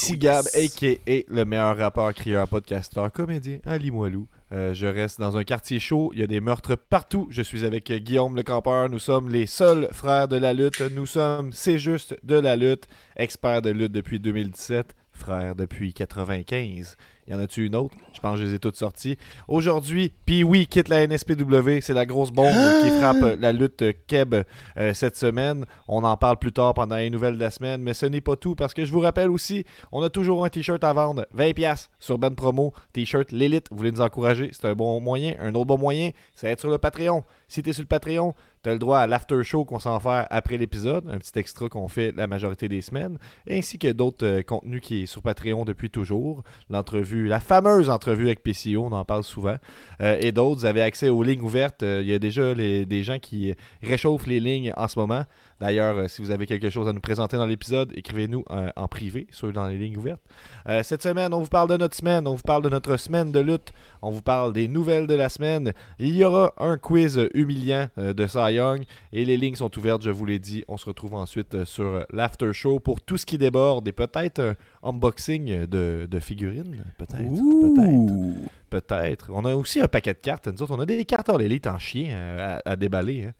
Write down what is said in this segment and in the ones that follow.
Ici Gab, a.k.a. le meilleur rappeur, crieur, podcasteur, comédien, Ali Moilou. Euh, je reste dans un quartier chaud, il y a des meurtres partout. Je suis avec Guillaume le campeur, nous sommes les seuls frères de la lutte. Nous sommes, c'est juste, de la lutte, experts de lutte depuis 2017, frères depuis 95. Y en a-tu une autre? Je pense que je les ai toutes sorties. Aujourd'hui, puis oui, quitte la NSPW. C'est la grosse bombe qui frappe la lutte Keb euh, cette semaine. On en parle plus tard pendant les nouvelles de la semaine. Mais ce n'est pas tout parce que je vous rappelle aussi, on a toujours un t-shirt à vendre. 20$ sur Ben Promo. T-shirt L'Élite. Vous voulez nous encourager? C'est un bon moyen. Un autre bon moyen, c'est être sur le Patreon. Si tu es sur le Patreon, tu as le droit à l'after show qu'on s'en fait après l'épisode, un petit extra qu'on fait la majorité des semaines, ainsi que d'autres euh, contenus qui est sur Patreon depuis toujours. L'entrevue, la fameuse entrevue avec PCO, on en parle souvent. Euh, et d'autres, vous avez accès aux lignes ouvertes. Euh, il y a déjà des gens qui réchauffent les lignes en ce moment. D'ailleurs, euh, si vous avez quelque chose à nous présenter dans l'épisode, écrivez-nous euh, en privé, sur dans les lignes ouvertes. Euh, cette semaine, on vous parle de notre semaine, on vous parle de notre semaine de lutte, on vous parle des nouvelles de la semaine. Il y aura un quiz humiliant de Cy Young et les lignes sont ouvertes, je vous l'ai dit. On se retrouve ensuite sur l'after show pour tout ce qui déborde et peut-être un unboxing de, de figurines. Peut-être. Peut-être. Peut-être. On a aussi un paquet de cartes. Nous autres, on a des cartes en l'élite en chien à, à déballer. hein.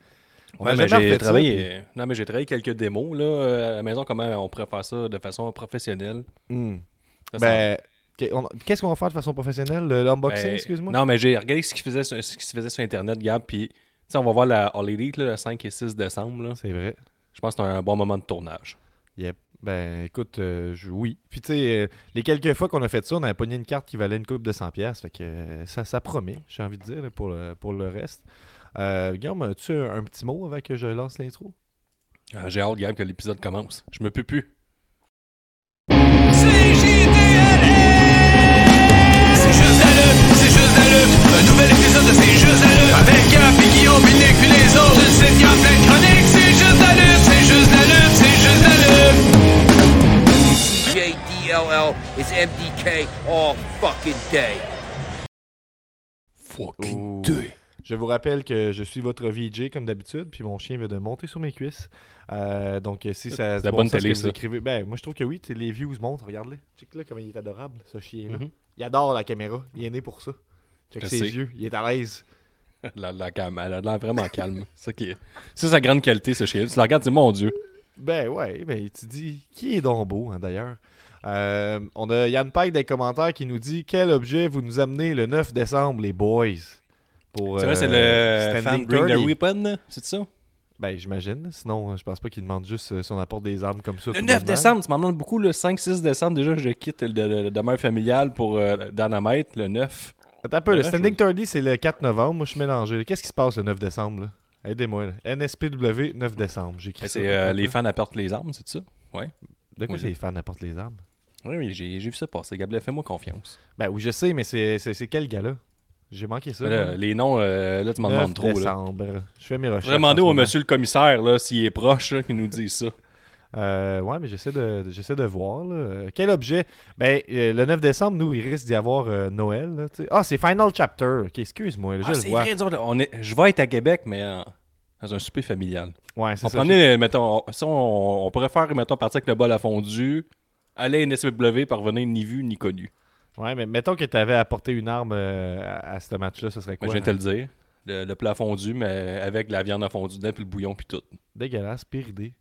Ouais, a mais j'ai ça, travaillé. Non, mais j'ai travaillé quelques démos là, euh, à la maison, comment on pourrait faire ça de façon professionnelle. Hmm. Ça, Ben, qu'est-ce qu'on va faire de façon professionnelle? L'unboxing, ben, excuse-moi? Non, mais j'ai regardé ce qui, faisait sur, ce qui se faisait sur Internet, Gab, puis on va voir la All Elite le 5 et 6 décembre. C'est vrai. Je pense que c'est un bon moment de tournage. Yep. Ben, écoute, euh, je- oui. Puis, tu sais, euh, les quelques fois qu'on a fait ça, on avait pogné une carte qui valait une coupe de 100$. pièces Fait que euh, ça, ça promet, j'ai envie de dire, pour le, pour le reste. Euh, Guillaume, as-tu un, un petit mot avant que je lance l'intro? Euh, j'ai hâte, Gab, que l'épisode commence. Je me peux plus. C'est juste la lutte, c'est juste. Un nouvel épisode de C'est juste la lutte. Avec Gap et Guillaume, puis Nick, puis les autres. Une pleine. C'est juste la lutte, c'est juste la lutte, c'est juste. JDLL is MDK all fucking day. Fucking Ouh. Je vous rappelle que je suis votre VJ comme d'habitude, puis mon chien vient de monter sur mes cuisses. Euh, donc, euh, si ça la se bon bonne télé, que vous écrivez- ben, moi, je trouve que oui, les views montent. Regarde-le. Check là comment il est adorable, ce chien-là. Mhm. Il adore la caméra. Il est né pour ça. Check Je ses sais. yeux. Il est à l'aise. La, la, calme, elle a l'air vraiment calme. Qui c'est sa grande qualité, ce chien. Tu la regardes, c'est mon Dieu. Ben ouais, ben tu dis qui est donc beau hein, d'ailleurs? Euh, on a Yann Pike des commentaires qui nous dit quel objet vous nous amenez le 9 décembre les boys pour C'est vrai, c'est euh, le fan Bring 30. the Weapon, c'est ça? Ben j'imagine, sinon je pense pas qu'il demande juste euh, si on apporte des armes comme ça. Le tout 9 bonnement. décembre, tu m'en demandes beaucoup. Le 5-6 décembre, déjà, je quitte le, demeure familial pour euh, Dynamite, le 9. Attends un peu, le Ouais, Standing 30 c'est le 4 novembre, moi je suis mélangé. Qu'est-ce qui se passe le 9 décembre? Aidez-moi. NSPW 9 décembre, j'ai écrit ça. C'est les fans. apportent les armes, c'est ça? De quoi les fans apportent les armes? Oui, oui, j'ai vu ça passer. Gabriel, fais-moi confiance. Ben oui, je sais, mais c'est quel gars-là? J'ai manqué ça. Là, les noms, euh, là, tu m'en 9 demandes trop. Là. décembre. Je fais mes recherches. Je vais demander au monsieur le commissaire là, s'il est proche, là, qu'il nous dise ça. Euh, ouais, mais j'essaie de, j'essaie de voir. là. Quel objet? Ben, euh, le 9 décembre, nous, il risque d'y avoir euh, Noël. là, ah, c'est Final Chapter. Excuse-moi, là, je Ah, vois. vrai, là, on est... je vais être à Québec, mais dans un souper familial. Ouais, c'est On ça. prenait, mettons, on- on, on pourrait faire, mettons, partir avec le bol à fondu, aller à NSW, parvenir ni vu ni connu. Ouais, mais mettons que tu avais apporté une arme euh, à, à ce match-là, ce serait quoi je viens de te le dire. Le, le plat fondu, mais avec la viande à fondu dedans, puis le bouillon, puis tout. Dégueulasse, pire idée.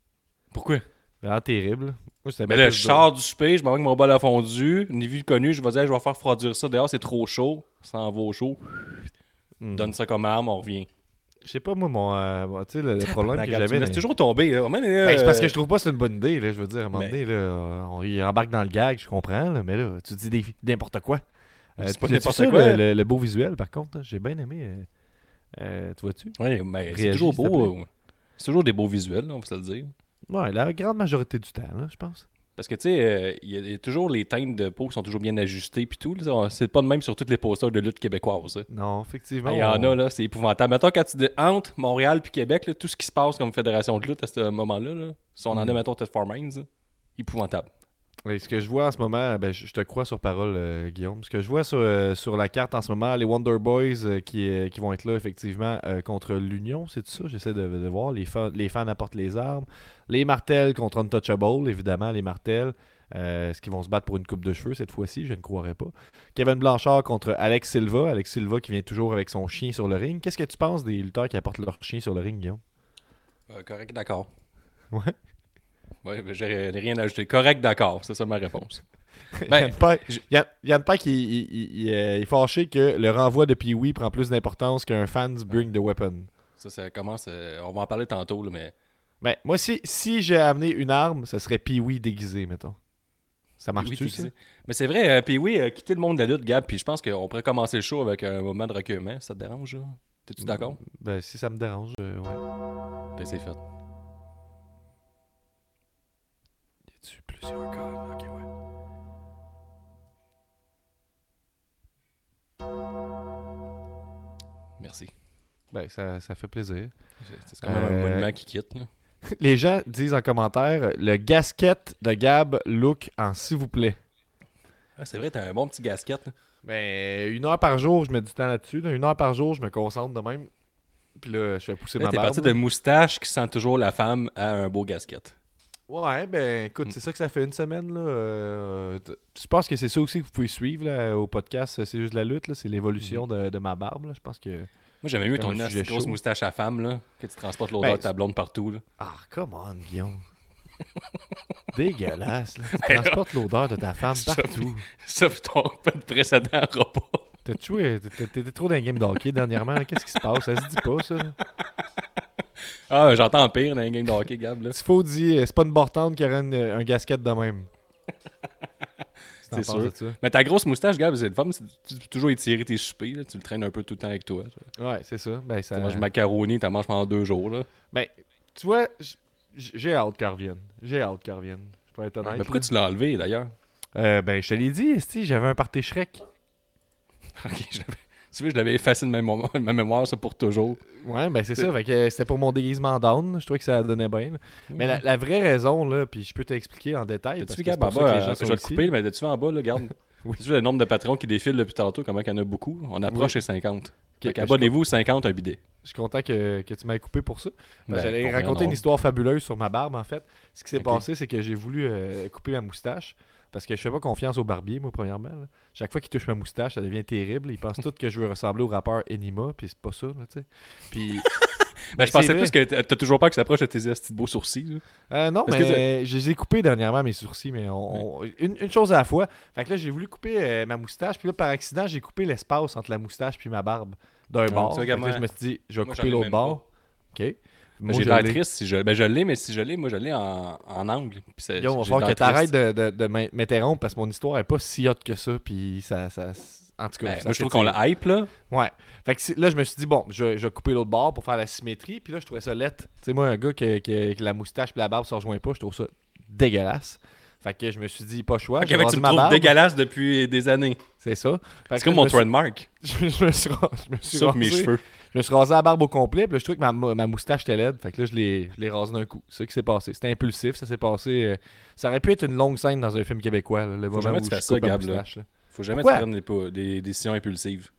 Pourquoi? Vraiment terrible. Moi, Mais dur. sors du souper, je m'en vais avec mon bol à fondu, ni vu ni connu, je vais dire, je vais faire refroidir ça. Dehors, c'est trop chaud. Ça en va au chaud. Hmm. Donne ça comme arme, on revient. Je sais pas, moi, mon, euh, tu sais, le, le problème que j'avais. dans- toujours tomber. Là. Même, euh, Ben, c'est parce que je trouve pas que c'est une bonne idée, là, je veux dire. À un moment Mais- donné, là, euh, on y embarque dans le gag, je comprends, là, mais là, tu dis n'importe quoi. Euh, C'est pas n'importe quoi. Le, beau visuel, par contre, j'ai bien aimé. euh, euh, tu vois-tu? Ouais, mais c'est toujours beau. euh, C'est toujours des beaux visuels, on va se le dire. Ouais, la grande majorité du temps, là, je pense. Parce que, tu sais, euh, il y, a- y a toujours les teintes de peau qui sont toujours bien ajustées, puis tout. C'est pas de même sur toutes les posters de lutte québécoises. hein. Non, effectivement. Il y en on- a, là, c'est épouvantable. Mettons, quand tu dis entre Montréal puis Québec, là, tout ce qui se passe comme fédération de lutte à ce moment-là, là, si on en a, Mm. mettons, peut-être Farmings, épouvantable. Ce que je vois en ce moment, ben, je, te crois sur parole, euh, Guillaume. Ce que je vois sur, euh, sur la carte en ce moment, les Wonder Boys euh, qui, qui vont être là, effectivement, contre l'Union, c'est ça? J'essaie de, de voir. Les, fa- les fans apportent les armes. Les Martels contre Untouchable, évidemment, les Martels. Est-ce qu'ils vont se battre pour une coupe de cheveux cette fois-ci? Je ne croirais pas. Kevin Blanchard contre Alex Silva. Alex Silva qui vient toujours avec son chien sur le ring. Qu'est-ce que tu penses des lutteurs qui apportent leur chien sur le ring, Guillaume? Correct, d'accord. Ouais. Ouais, ben, j'ai rien à ajouter. Correct, d'accord. C'est ça ma réponse. Ben, Yann Pack, il, il- il- il, euh, il est fâché que le renvoi de Pee-Wee prend plus d'importance qu'un fans bring the weapon. Ça, ça commence. euh, on va en parler tantôt, là, mais. Ben, moi, si, si j'ai amené une arme, ce serait Pee-Wee déguisé, mettons. Ça Oui, marche-tu, ça? Mais c'est vrai, euh, oui, euh, quitter le monde de la lutte, Gab, puis je pense qu'on pourrait commencer le show avec un moment de recueillement. Ça te dérange, là? T'es-tu d'accord? Ben, si ça me dérange, euh, ouais. Ben, c'est fait. Plusieurs gars? Ok, ouais. Merci. Ben, ça, ça fait plaisir. C'est- C'est quand même un Euh, monument qui quitte, là. Les gens disent en commentaire le gasket de Gab look en s'il vous plaît. Ah, c'est vrai, t'as un bon petit gasket, là. Ben, une heure par jour, je mets du temps là-dessus. là. Une heure par jour, je me concentre de même. Puis là, je fais pousser Là, ma t'es barbe. parti de moustache qui sent toujours la femme à un beau gasket. Ouais, ben écoute, c'est ça que ça fait une semaine. Là. Euh, je pense que c'est ça aussi que vous pouvez suivre là, au podcast. C'est juste la lutte. C'est l'évolution de, de ma barbe. là. Je pense que. Moi, j'aimais mieux ton grosse moustache à femme, là, que tu transportes l'odeur Ben, de ta blonde partout, là. Ah, come on, Guillaume. Dégueulasse. Là. Tu transportes l'odeur de ta femme partout. Sauf ton précédent repas. T'as t'es- T'étais trop dans un game d'hockey dernièrement. Qu'est-ce qui se passe? Ça se dit pas, ça. Ah, j'entends pire dans les games de hockey, Gab, là. S'il faut dire, c'est pas une bortante qui aurait une- un gasket de même. C'est sûr. ça? Mais ta grosse moustache, Gab, c'est fun. c'est- Tu peux toujours étirer tes soupers, là. Tu le traînes un peu tout le temps avec toi. Tu Ouais, c'est ça. Ben, ça... manges macaroni, tu manges pendant deux jours, là. Ben, tu vois, j'ai hâte qu'elle revienne. J'ai hâte qu'elle revienne. Je vais être honnête. Mais pourquoi là. tu l'as enlevé, d'ailleurs? Euh, ben, je te l'ai dit, j'avais un party Shrek. Ok, je l'avais- Tu veux, je l'avais effacé de ma mémoire, ma mémoire, ça, pour toujours. Ouais, ben c'est ça. Fait que c'était pour mon déguisement down. Je trouvais que ça donnait bien. là. Mais la, la vraie raison, là, puis je peux t'expliquer en détail. Parce que c'est Gab, en que les gens je vais le couper, mais vu en bas, là, regarde? Oui. Tu le nombre de patrons qui défilent depuis tantôt, comment il y en a beaucoup? On approche les 50. Fait ben, Abonnez-vous, 50, un bidet. Je suis content que, que tu m'aies coupé pour ça. Que Ben, J'allais raconter une histoire fabuleuse sur ma barbe, en fait. Ce qui s'est passé, c'est que j'ai voulu euh, couper ma moustache. Parce que je fais pas confiance au barbier, moi, premièrement. là. Chaque fois qu'il touche ma moustache, ça devient terrible. Il pense tout que je veux ressembler au rappeur Enima, puis c'est pas ça, là, tu sais. Puis, Ben, je c'est pensais vrai. plus que t'as t'as toujours pas que ça approche de tes de beaux sourcils. là. Euh, non, que mais je les ai coupés dernièrement, mes sourcils, mais on- on- une, une chose à la fois. Fait que là, j'ai voulu couper euh, ma moustache, puis là, par accident, j'ai coupé l'espace entre la moustache puis ma barbe d'un Ah, bord. tu vois, Fait que là, je me suis dit, je vais Moi, j'en couper ai l'autre même bord. OK. Moi, J'ai je l'air l'ai. triste si je. Ben, je l'ai, mais si je l'ai, moi, je l'ai en, en angle. Puis c'est- Yo, on va falloir que t'arrêtes de, de, de m'in- m'interrompre parce que mon histoire est pas si haute que ça, puis ça, ça, en tout cas, Ben, ça moi, je trouve qu'on la hype, là. Ouais. Fait que là, je me suis dit, bon, je, vais- je vais couper l'autre bord pour faire la symétrie. Puis là, je trouvais ça lettre. Tu sais, moi, un gars que, que- que la moustache et la barbe se rejoignent pas, je trouve ça dégueulasse. Fait que je me suis dit, pas choix. Fait que rasé tu me trouves barbe. dégueulasse depuis des années. C'est ça. C'est que comme mon trademark. Je, je me suis, ra- je me suis Sauf mes cheveux. Je me suis rasé la barbe au complet, puis là, je trouvais que ma, mou- ma moustache était laide. Fait que là, je l'ai rasé d'un coup. C'est ça qui s'est passé. C'était impulsif, ça s'est passé. euh, ça aurait pu être une longue scène dans un film québécois, là, le moment jamais où tu ça, Gab, là. moustache, là. Faut jamais que tu prennes des, des décisions impulsives.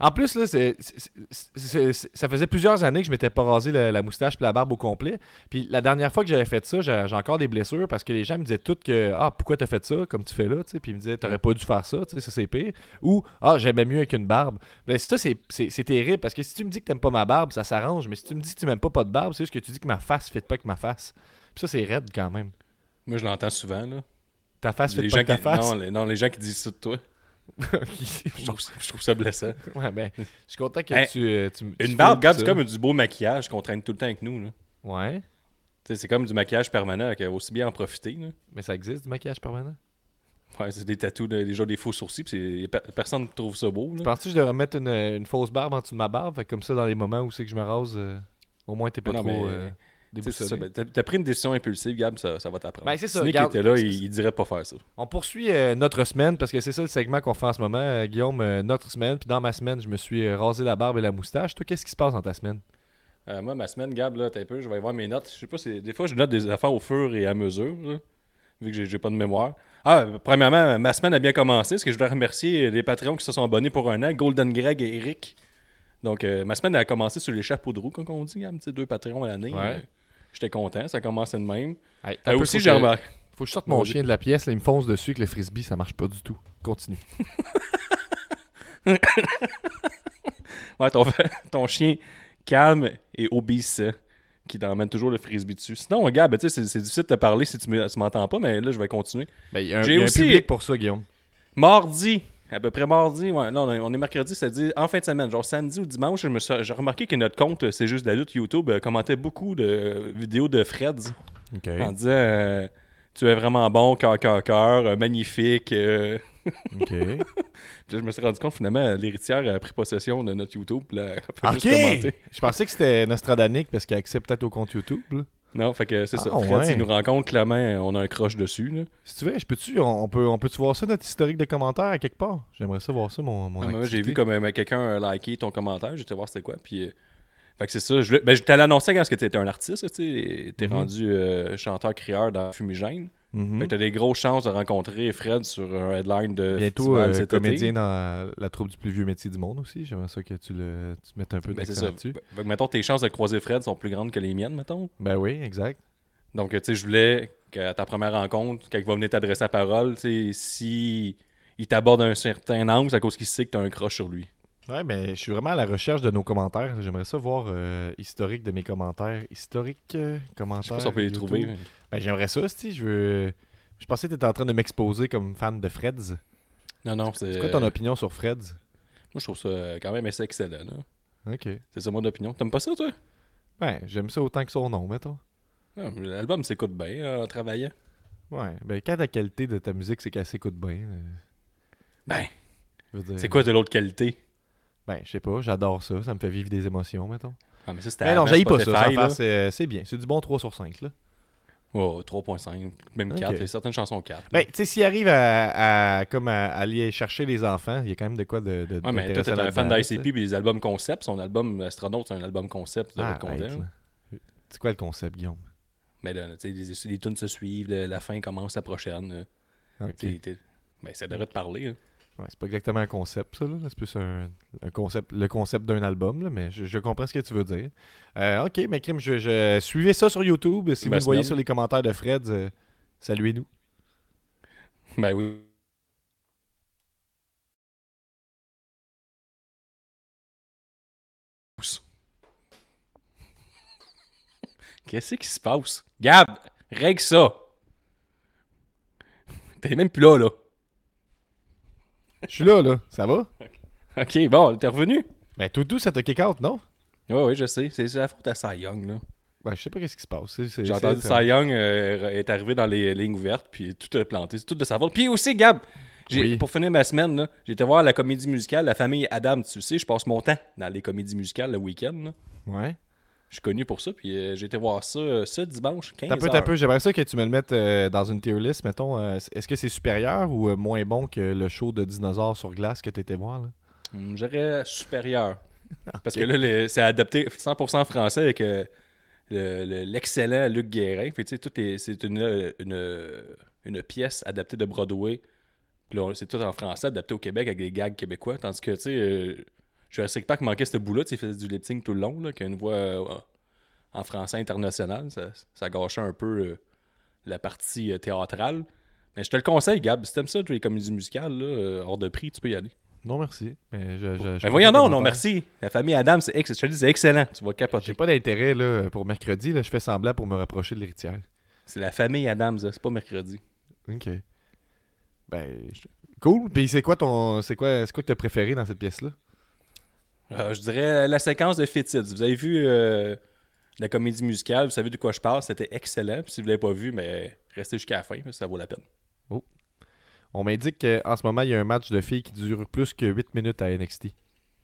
En plus, là, c'est- c'est- c'est- c'est- ça faisait plusieurs années que je m'étais pas rasé la, la moustache puis la barbe au complet. Puis la dernière fois que j'avais fait ça, j'ai j'ai encore des blessures parce que les gens me disaient toutes que Ah, pourquoi t'as fait ça comme tu fais là. Puis ils me disaient T'aurais pas dû faire ça, ça c'est pire. Ou Ah, j'aimais mieux avec une barbe. Mais ça, c'est- c'est terrible parce que si tu me dis que t'aimes pas ma barbe, ça s'arrange. Mais si tu me dis que tu m'aimes pas pas de barbe, c'est juste que tu dis que ma face fait pas avec ma face. Puis ça, c'est raide quand même. Moi, je l'entends souvent, là. Ta face fait pas avec ta qui... face? non, les... non, les gens qui disent ça de toi. Je trouve, je trouve ça blessant. ouais, ben, je suis content que Hey, tu, euh, tu. tu Une barbe, regarde, c'est comme du beau maquillage qu'on traîne tout le temps avec nous. Là. Ouais, Tu C'est comme du maquillage permanent, qu'il faut aussi bien en profiter. Là. mais ça existe du maquillage permanent? Ouais, c'est des tatous, de- déjà des faux sourcils, puis personne ne trouve ça beau. Là. Penses-tu que je devrais mettre une, une fausse barbe en dessous de ma barbe? Fait comme ça, dans les moments où c'est que je me rase, euh, au moins t'es pas non, trop mais- euh, Tu ben, T'as t'as pris une décision impulsive, Gab, ça, ça va t'apprendre. Ben, c'est ça, Si Nick était là, il, il dirait pas faire ça. On poursuit euh, notre semaine parce que c'est ça le segment qu'on fait en ce moment, euh, Guillaume. euh, notre semaine. Puis dans ma semaine, je me suis rasé la barbe et la moustache. Toi, qu'est-ce qui se passe dans ta semaine? Euh, moi, ma semaine, Gab, là, un peu, je vais voir mes notes. Je sais pas, c'est- des fois, je note des affaires au fur et à mesure, là, vu que j'ai- pas de mémoire. Ah, premièrement, ma semaine a bien commencé. Est-ce que je voudrais remercier les Patreons qui se sont abonnés pour un an, Golden Greg et Eric. Donc, euh, ma semaine a commencé sur les chapeaux de roue, comme on dit, hein, tu sais, deux Patreons à l'année. Ouais. J'étais content, ça commençait de même. Hey, Euh, aussi, faut j'ai que- remarqué. Faut que je sorte mon chien de la pièce, là, il me fonce dessus avec le frisbee, ça marche pas du tout. Continue. Ouais, ton, ton chien calme et obéissant qui t'emmène toujours le frisbee dessus. Sinon, regarde, ben, c'est c'est difficile de te parler si tu me- tu m'entends pas, mais là, je vais continuer. Ben, il y a un, J'ai il y a un aussi- public pour ça, Guillaume. Mardi, à peu près mardi, ouais, non, on est mercredi, c'est-à-dire en fin de semaine, genre samedi ou dimanche, je me suis- j'ai remarqué que notre compte, c'est juste la lutte YouTube, euh, commentait beaucoup de vidéos de Freds OK. en disant euh, Tu es vraiment bon, cœur, cœur, cœur, magnifique. euh. OK. Puis là, je me suis rendu compte, finalement, l'héritière a pris possession de notre YouTube. là, OK! Je pensais que c'était Nostradanic parce qu'il accède peut-être au compte YouTube. là. Non, fait que c'est ça. Ah, Fred, ouais. s'il nous rencontre, clairement, on a un croche dessus. Là. Si tu veux, je peux-tu, on, on peut, on peut-tu voir ça, notre historique de commentaires à quelque part? J'aimerais ça voir ça, mon, mon Ah, moi, j'ai vu comme euh, quelqu'un a liké ton commentaire, j'étais voir c'était quoi. Puis, euh, fait que c'est ça. Je, ben, je t'allais annoncer quand tu étais un artiste, tu sais. T'es Mhm. rendu euh, chanteur-crieur dans Fumigène. Mhm. Fait que t'as des grosses chances de rencontrer Fred sur un headline de Bientôt, euh, cet comédien été. dans la troupe du plus vieux métier du monde aussi. J'aimerais ça que tu, le, tu mettes un peu Ben, d'accent là-dessus. Fait que, mettons, tes chances de croiser Fred sont plus grandes que les miennes, mettons. Ben oui, exact. Donc, tu sais, je voulais qu'à ta première rencontre, quand il va venir t'adresser la parole, tu sais, si il t'aborde un certain angle, c'est à cause qu'il sait que t'as un croche sur lui. Ouais, ben je suis vraiment à la recherche de nos commentaires. J'aimerais ça voir euh, historique de mes commentaires. Historique euh, Je sais commentaires. pas si on peut les YouTube. trouver. Ben j'aimerais ça, si je veux. Je pensais que tu étais en train de m'exposer comme fan de Freds. Non, non, c'est. C'est quoi ton opinion sur Freds? Moi, je trouve ça euh, quand même assez excellent. Ok. C'est ça mon opinion. T'aimes pas ça, toi? Ouais, j'aime ça autant que son nom, mettons. Ah, L'album s'écoute bien euh, en travaillant. Ouais, ben quand la qualité de ta musique, c'est qu'elle s'écoute bien. euh, Ben, je veux dire- c'est quoi de l'autre qualité? Ben, je sais pas, j'adore ça. Ça me fait vivre des émotions, mettons. Ah, mais ça, c'était Mais non, avant pas ça. Spotify, sans là. faire, C'est c'est bien. C'est du bon 3 sur 5, là. Oh, 3.5, même Ok. 4. Il y a certaines chansons 4. là. Ben, tu sais, s'il arrive à, à- comme à, à aller chercher les enfants, il y a quand même de quoi de. de ouais, mais toi, t'es un fan d'ICP et des albums concept. Son album Astronaute, c'est un album concept. de Ah. C'est quoi le concept, Guillaume? Mais là, tu sais, les, les tunes se suivent, la fin commence la prochaine. là. Ok. T'es- t'es- Ben, ça devrait te parler. hein. Ouais, c'est pas exactement un concept, ça. là. C'est plus un, un concept, le concept d'un album, là, mais je, je comprends ce que tu veux dire. Euh, ok, mais Crime, je, je- suivez ça sur YouTube. Si Ben, vous le voyez sur les commentaires de Fred, euh, saluez-nous. Ben oui. Qu'est-ce qui se passe? Gab, règle ça. T'es même plus là, là. Je suis là, là. Ça va? Ok, bon, t'es revenu? Ben, tout doux, ça t'a kick out, non? Oui, oui, je sais. C'est la faute à Cy Young, là. Ben, je sais pas qu'est-ce qui se passe. J'ai entendu Cy Young euh, est arrivé dans les lignes ouvertes, puis tout a planté. C'est tout de sa faute. Puis aussi, Gab, Oui. pour finir ma semaine, là, j'ai été voir la comédie musicale La famille Adam. Tu sais, je passe mon temps dans les comédies musicales le week-end. là. Ouais. Je suis connu pour ça, puis euh, j'ai été voir ça euh, ce dimanche, 15 T'as peu, t'as peu. J'aimerais ça que tu me le mettes euh, dans une tier list, mettons. est-ce que c'est supérieur ou moins bon que le show de dinosaures sur glace que t'étais voir, là? Hum, J'aurais supérieur. Parce que là, le- c'est adapté 100% français avec euh, le- le- l'excellent Luc Guérin. Puis, tu sais, tout est- c'est une, une, une pièce adaptée de Broadway. Puis là, c'est tout en français, adapté au Québec avec des gags québécois. Tandis que, tu sais, euh, Jurassic Park manquait ce bout-là. Il faisait du lip sync tout le long, là, qui a une voix euh, en français international. Ça, ça gâchait un peu euh, la partie euh, théâtrale. Mais je te le conseille, Gab. Si t'aimes ça, les comédies musicales, là, hors de prix, tu peux y aller. Non, merci. Mais, je, je- je Mais fais voyons non, non, merci. La famille Adam, c'est ex- excellent. Tu vas J'ai capoter. pas d'intérêt là, pour mercredi. Là, je fais semblant pour me rapprocher de l'héritière. C'est la famille Adams, c'est pas mercredi. Ok. Ben, cool. Puis c'est quoi ton. C'est quoi, c'est quoi que t'as préféré dans cette pièce-là? Euh, je dirais la séquence de Fétids. Vous avez vu euh, la comédie musicale, vous savez de quoi je parle, c'était excellent. Puis si vous l'avez pas vu, mais restez jusqu'à la fin, ça vaut la peine. On m'indique qu'en ce moment, il y a un match de filles qui dure plus que 8 minutes à NXT.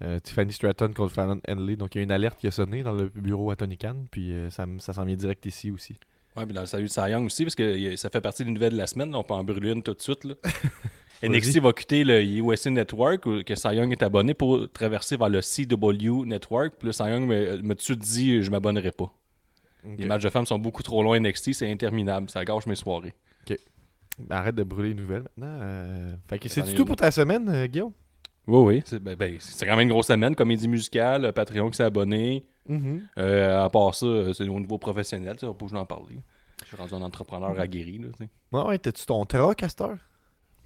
Euh, Tiffany Stratton contre Fallon Henley. Donc, il y a une alerte qui a sonné dans le bureau à Tony Khan. Puis ça, s'en vient direct ici aussi. Ouais, puis dans le salut de Cy Young aussi, parce que ça fait partie des nouvelles de la semaine. là, on peut en brûler une tout de suite. là. NXT va quitter le USA Network, que Cy Young est abonné pour traverser vers le CW Network. Puis là, Cy Young me, me tout dit je m'abonnerai pas. Les matchs de femmes sont beaucoup trop loin NXT, c'est interminable. Ça gâche mes soirées. Arrête de brûler les nouvelles maintenant. euh. Fait que c'est tout pour ta semaine, euh, Guillaume? Oui, oui. C'est ben, ben, quand même une grosse semaine. Comédie musicale, euh, Patreon qui s'est abonné. Euh, à part ça, c'est au niveau professionnel. tu sais, On peut en parler. Je suis rendu un entrepreneur aguerri. Là. Ouais, ouais, t'as-tu ton truck à cette heure?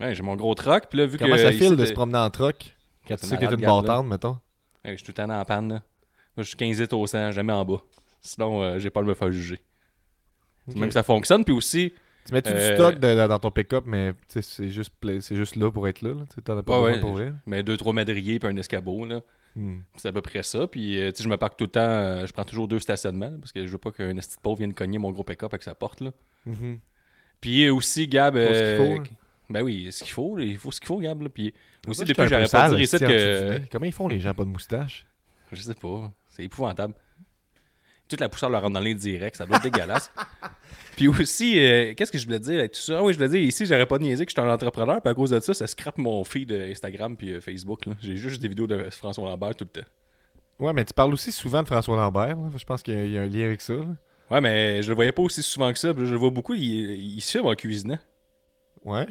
Ouais, J'ai mon gros truck. Puis là, vu Comment que ça ici, file de se promener en truck quand tu C'est sais que t'es une bâtarde, mettons? Ouais, je suis tout le temps en panne. Là. Moi, je suis 15 litres au 100, jamais en bas. Sinon, euh, j'ai pas à me faire juger. Ok. Même que ça fonctionne. Puis aussi, Tu mets-tu du Euh, stock de- dans ton pick-up, mais c'est juste, c'est juste là pour être là. là. T'en as pas Ouais, besoin pour vrai. mais deux, trois madriers puis un escabeau. Là. Hmm. C'est à peu près ça. Puis, euh, tu sais, je me parque tout le temps. euh, je prends toujours deux stationnements là, parce que je veux pas qu'un esti pauvre vienne cogner mon gros pick-up avec sa porte. Là. Mhm. Puis aussi, Gab. Euh, faut, hein. Ben oui, ce qu'il faut. Il faut ce qu'il faut, Gab. Là. Puis aussi, Moi, depuis j'aurais pas dire dessous que. Comment ils font les gens pas de moustache? Je sais pas. C'est épouvantable. Toute la poussière leur rentre dans les directs. Ça doit être dégueulasse. Puis aussi, euh, qu'est-ce que je voulais dire avec tout ça? Ah oui, je voulais dire, ici, j'aurais pas niaisé que je suis un entrepreneur. Puis à cause de ça, ça scrape mon feed euh, Instagram puis euh, Facebook. J'ai juste des vidéos de François Lambert tout le temps. Ouais, mais tu parles aussi souvent de François Lambert. là. Je pense qu'il y, a- il y a un lien avec ça. là. Ouais, mais je le voyais pas aussi souvent que ça. Puis je le vois beaucoup. Il, il se filme en cuisinant. Ouais?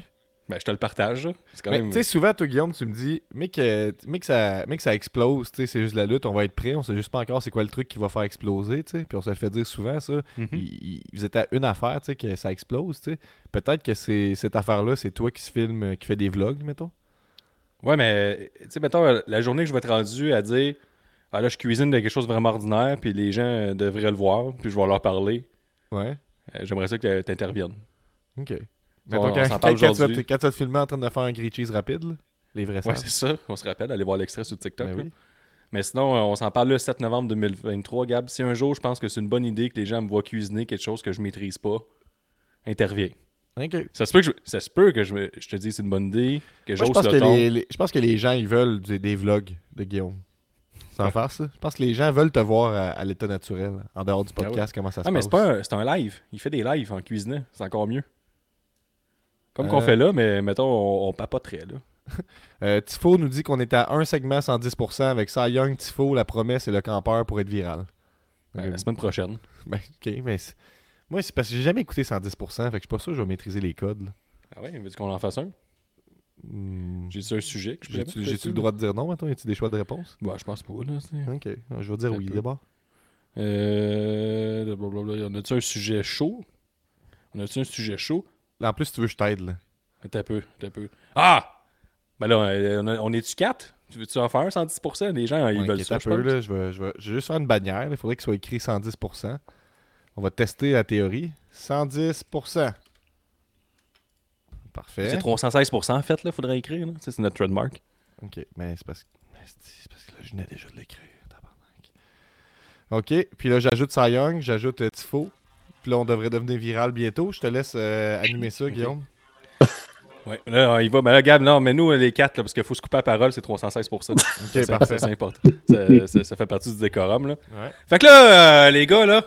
Ben, je te le partage. même. tu sais, souvent, toi, Guillaume, tu me dis, mais que, mais que, ça, mais que ça explose, c'est juste la lutte, on va être prêt, on sait juste pas encore c'est quoi le truc qui va faire exploser, tu sais. Puis on se le fait dire souvent, ça. Il- il- Vous êtes à une affaire, tu sais, que ça explose, tu sais. Peut-être que c'est cette affaire-là, c'est toi qui se filme, euh, qui fait des vlogs, mettons. Ouais, mais tu sais, mettons, la journée que je vais être rendu à dire Ah là, je cuisine de quelque chose de vraiment ordinaire, puis les gens euh, devraient le voir, puis je vais leur parler. Ouais. Euh, J'aimerais ça que tu interviennes. OK. Quand, tu vas te, aujourd'hui. quand tu vas te filmer en train de faire un grilled cheese rapide, là, les vrais Ouais, c'est ça. On se rappelle, allez voir l'extrait sur TikTok. Ben oui. Mais sinon, euh, on s'en parle le 7 novembre 2023. Gab, si un jour je pense que c'est une bonne idée que les gens me voient cuisiner quelque chose que je maîtrise pas, interviens. Ça se peut que je, ça se peut que je, me- je te dise c'est une bonne idée, que je, j'ose pense le que les, les- je pense que les gens, ils veulent des, des vlogs de Guillaume. Sans faire ça. Je pense que les gens veulent te voir à, à l'état naturel, en dehors du Ah ouais. podcast, comment ça se Ah, mais passe. c'est pas un, c'est un live. Il fait des lives en cuisinant. C'est encore mieux. Comme qu'on Euh. fait là, mais mettons, on, on papoterait là. Euh, Tifo nous dit qu'on est à un segment 110% avec Cy Young, Tifo, la promesse et le campeur pour être viral. Ouais, Euh, la semaine prochaine. ben, ok, mais moi, c'est parce que j'ai jamais écouté 110%, fait que je suis pas sûr que je vais maîtriser les codes. là. Ah ouais, veux-tu qu'on en fasse un? Hmm. J'ai-tu un sujet que je J'ai-tu le droit de dire non, maintenant? Y a-tu des choix de réponse? Ouais, je pense pas, là. Ok, je vais dire oui d'abord. Euh. Blablabla. On a-tu un sujet chaud? On a-tu un sujet chaud? Là, en plus, si tu veux, je t'aide. là. Un peu, un peu. Ah! Ben là, on, est-tu quatre? Tu veux-tu en faire 110%? Les gens, ils Ouais, veulent ça, je peu, là, je, vais, je, vais, je vais juste faire une bannière. Il faudrait qu'il soit écrit 110%. On va tester la théorie. 110%. Parfait. C'est 316% en fait, là, faudrait écrire. Là. C'est notre trademark. Ok, mais c'est parce que. c'est parce que là, je venais déjà de l'écrire. tabarnak. Ok, puis là, j'ajoute Cy Young, j'ajoute euh, Tifo. Puis là, on devrait devenir viral bientôt. Je te laisse euh, animer ça, Guillaume. Ouais, là, il va. Ben là, Gab, non, mais nous, les quatre, là, parce qu'il faut se couper la parole, c'est 316%. Ok, C'est- parfait. C'est important. Ça, ça- ça fait partie du décorum. Là. Ouais. Fait que là, euh, les gars, là,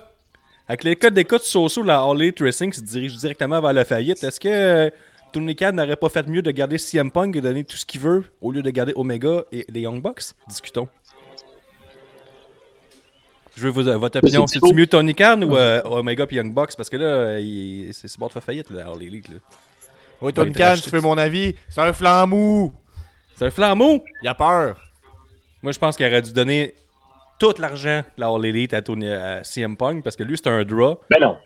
avec les codes d'écoute Soso, la Harley Racing se dirige directement vers la faillite. Est-ce que euh, Tony Khan n'aurait pas fait mieux de garder CM Punk et donner tout ce qu'il veut au lieu de garder Omega et les Young Bucks? Discutons. Je veux vos- votre opinion. c'est C'est-tu mieux Tony Khan ou euh, Omega et Young Bucks? Parce que là, c'est bon de faire faillite, la Harley League. là. Oui, Tony Khan, tu fais mon avis. C'est un flambeau. C'est un flambeau Il a peur. Moi, je pense qu'il aurait dû donner tout l'argent de la All Elite à, Tony, à CM Punk parce que lui, c'est un draw. Ben non.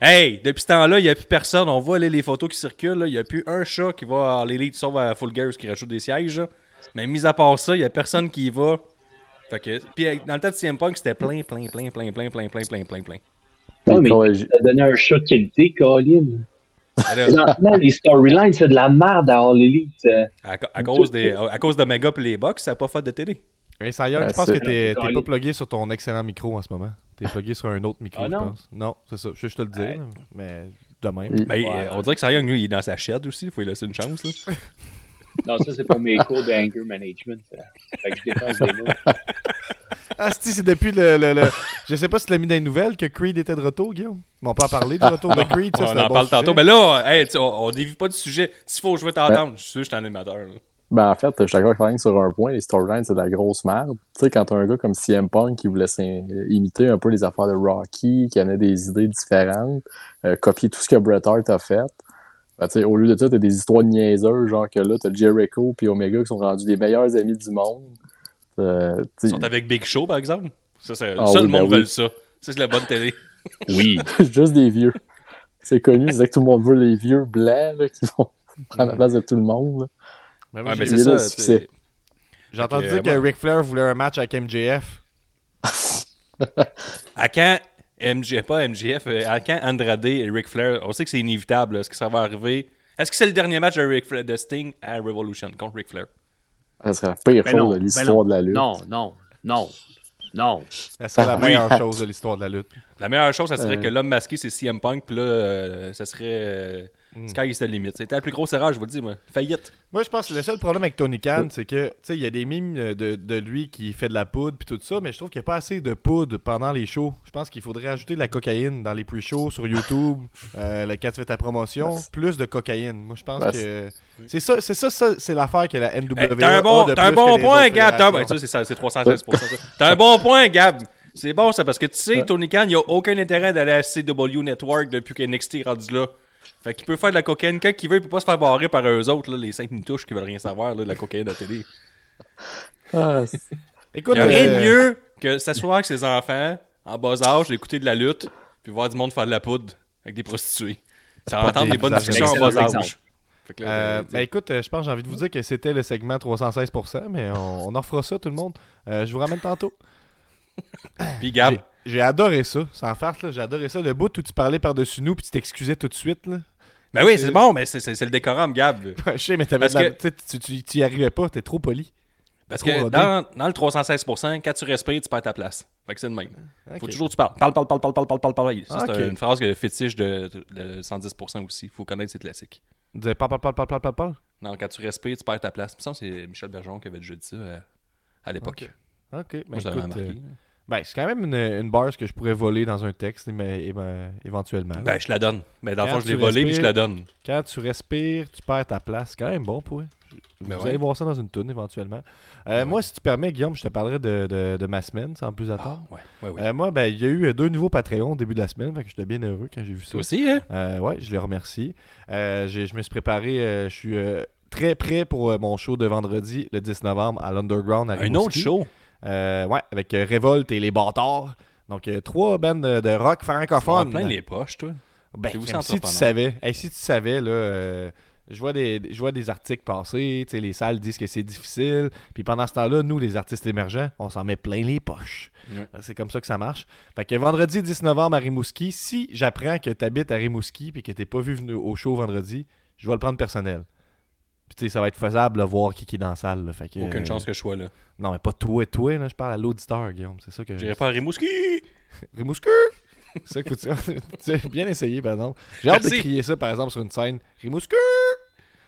Hey, depuis ce temps-là, il n'y a plus personne. On voit là, les photos qui circulent. là. Il n'y a plus un chat qui va à l'élite sauf à Full Gear qui rajoute des sièges. là. Mais mis à part ça, il n'y a personne qui y va. Fait que, puis dans le temps de CM Punk, c'était plein, plein, plein, plein, plein, plein, plein, plein, plein, plein. Non, mais t'as donné un chat de qualité, Colin. Présentement, les storylines, c'est de la merde à All Elite. euh. à, à cause des, à cause de Mega et les Bucks, ça n'a pas fait de télé. Hey, Young, Ah, je pense que t'es pas plugué sur ton excellent micro en ce moment. T'es plugué sur un autre micro, Ah, je non? pense. Non, c'est ça. Je, je te le dis, Ouais. mais de même. il- Ben, Ouais. on dirait que Young, lui, il est dans sa shed aussi. Il faut lui laisser une chance. Là. Non, ça, c'est pour mes cours d'anger management. Fait que je dépense des mots. Ah, si, c'est depuis le, le, le- Je sais pas si tu l'as mis dans les nouvelles que Creed était de retour, Guillaume. Mais on peut en parler du retour de Creed. Ça, on en bon parle sujet. tantôt. Mais là, hey, on, on dévie pas du sujet. S'il faut, je vais t'entendre. Je suis sûr que je suis un animateur. là. Ben, en fait, je suis d'accord avec sur un point. Les storylines, c'est de la grosse merde. Tu sais, quand t'as un gars comme CM Punk qui voulait imiter un peu les affaires de Rocky, qui amenait des idées différentes, euh, copier tout ce que Bret Hart a fait, Ben, au lieu de ça, t'as des histoires de niaiseurs, genre que là, t'as Jericho puis Omega qui sont rendus des meilleurs amis du monde. Euh, tu Ils sont avec Big Show, par exemple. Ça, c'est... Ah ça, oui, le ben monde oui. veut ça. Ça, c'est la bonne télé. Oui. juste des vieux. C'est connu, c'est que tout le monde veut les vieux blancs là, qui vont prendre la place de tout le monde. là. Ben, moi, Ouais, mais j'ai- c'est eu le ça. succès. t'sais. J'ai entendu dire que. Ric Flair voulait un match avec MJF. À quand MJ, pas MJF, euh, à quand Andrade et Ric Flair, on sait que c'est inévitable, là. est-ce que ça va arriver? Est-ce que c'est le dernier match de, Ric Flair, de Sting à Revolution contre Ric Flair? Ça serait la pire Ben chose non, de ben l'histoire de la lutte. Non, non, non, non. Ça serait la meilleure chose de l'histoire de la lutte. La meilleure chose, ça serait Euh. que l'homme masqué, c'est CM Punk, puis là, euh, ça serait euh, Mm. Sky is the limit. C'était la plus grosse erreur, je vous le dis, moi. Faillite. Moi, je pense que le seul problème avec Tony Khan, c'est que, tu sais, il y a des mimes de, de lui qui fait de la poudre puis tout ça, mais je trouve qu'il n'y a pas assez de poudre pendant les shows. Je pense qu'il faudrait ajouter de la cocaïne dans les pre-shows sur YouTube, euh, le quand tu fais ta promotion, plus de cocaïne. Moi, je pense que c'est ça, c'est ça, ça, c'est l'affaire que la NWA Hey, t'as un bon, a de t'as un bon point, Gab. T'as- ben, ça, c'est ça, c'est 316 ça. T'as un bon point, Gab. C'est bon, ça, parce que tu sais, Tony Khan, il a aucun intérêt d'aller à CW Network depuis que NXT est rendu là. Fait qu'il peut faire de la cocaïne quand il veut, il peut pas se faire barrer par eux autres, là, les 5 touches qui veulent rien savoir, là, de la cocaïne à la télé. Ah, c'est- Écoute, Il y a rien de euh, mieux que s'asseoir avec ses enfants, en bas âge, d'écouter de la lutte, puis voir du monde faire de la poudre avec des prostituées. Ça pas entendre des des bonnes discussions en bas âge. exemple. Fait que là, Euh, euh, ben écoute, euh, je pense que j'ai envie de vous dire que c'était le segment 316%, mais on, on en refera ça tout le monde. Euh, je vous ramène tantôt. Puis Gab, J'ai- adoré ça, sans farce, là, j'ai adoré ça. Le bout où tu parlais par-dessus nous puis tu t'excusais tout de suite. Là. Ben oui, c'est bon, mais c'est le décorum, Gab. je sais, mais t'avais de la- que- tu tu- tu y arrivais pas, t'es trop poli. Parce Trop que dans, dans le 316%, quand tu respires, tu perds ta place. Fait que c'est le même. Faut Ok. toujours que tu parles. Parle, parle, parle, parle, parle, parle, parle, parle. Ça, c'est une phrase que fétiche de, de 110% aussi. Faut connaître ses classiques. Tu disais parle, parle, parle, parle, parle, parle. Non, quand tu respires, tu perds ta place. Ça, c'est Michel Bergeron qui avait déjà dit ça euh, à l'époque. Ok. Ok, ben Moi, je écoute, remarqué. euh, ben, c'est quand même une, une barre que je pourrais voler dans un texte, mais, mais- éventuellement. Ben, je la donne. Mais dans le fond, je l'ai volée, puis je la donne. Quand tu respires, tu perds ta place. C'est quand même bon pour eux. Ben Vous ouais. allez voir ça dans une toune éventuellement. Euh, Moi, si tu permets, Guillaume, je te parlerai de, de- de ma semaine sans plus Ah, attendre. ouais. Euh, moi, ben, il y a eu euh, deux nouveaux Patreons au début de la semaine, fait que j'étais bien heureux quand j'ai vu ça. Toi aussi, hein? Euh, ouais, je les remercie. Je me suis préparé, je suis très prêt pour mon show de vendredi, le 10 novembre, à l'Underground à Un autre show? Euh, ouais, avec euh, Révolte et les Bâtards. Donc, euh, trois bandes de, rock Tu vas francophone. plein les poches, toi. Ben, si tu savais, hey, si tu savais, là, euh, je, vois des, je vois des articles passer, tu les salles disent que c'est difficile, puis pendant ce temps-là, nous, les artistes émergents, on s'en met plein les poches. C'est comme ça que ça marche. Fait que vendredi 10 novembre à Rimouski, si j'apprends que tu habites à Rimouski puis que t'es pas vu au show vendredi, je vais le prendre personnel. Puis tu sais, ça va être faisable de voir qui, qui est dans la salle. là. Fait que, Aucune euh, chance que je sois là. Non, mais pas toi et toi, là, je parle à l'auditeur, Guillaume. C'est ça que J'irai pas à Rimouski. Rimouski! C'est ça que as bien essayé, par exemple. J'ai hâte de crier ça, par exemple, sur une scène. Rimouski!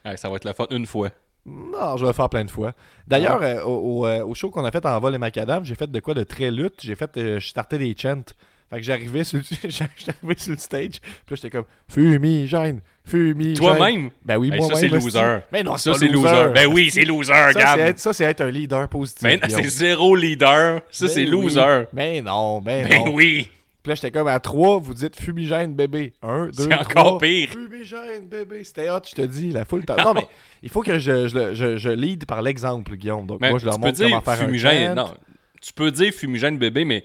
Ouais, ça va être la faute une fois. Non, je vais le faire plein de fois. D'ailleurs, euh, au, au, euh, au show qu'on a fait en vol et macadam, j'ai fait de quoi de très lutte. J'ai fait, euh, je startais des chants. Fait que j'arrivais sur, le- j'arrivais sur le stage, puis là, j'étais comme fumigène, fumigène. Toi-même? Ben oui, Hey, moi ça, c'est loser. Mais non, Ça, c'est loser. Ben oui, c'est loser, Gab. ça, c'est être un leader positif. Mais Guillaume. c'est zéro leader. Ça, Ben c'est oui. loser. Mais non, ben, Ben non. oui. Puis là, j'étais comme à 3, vous dites fumigène bébé. 1, 2, C'est encore pire. Fumigène bébé. C'était hot, je te dis, la foule. t'a- Non, mais il faut que je, je, je, je lead par l'exemple, Guillaume. Donc, Mais moi, je leur montre comment faire fumigène. un chant. Non, tu peux dire fumigène bébé, mais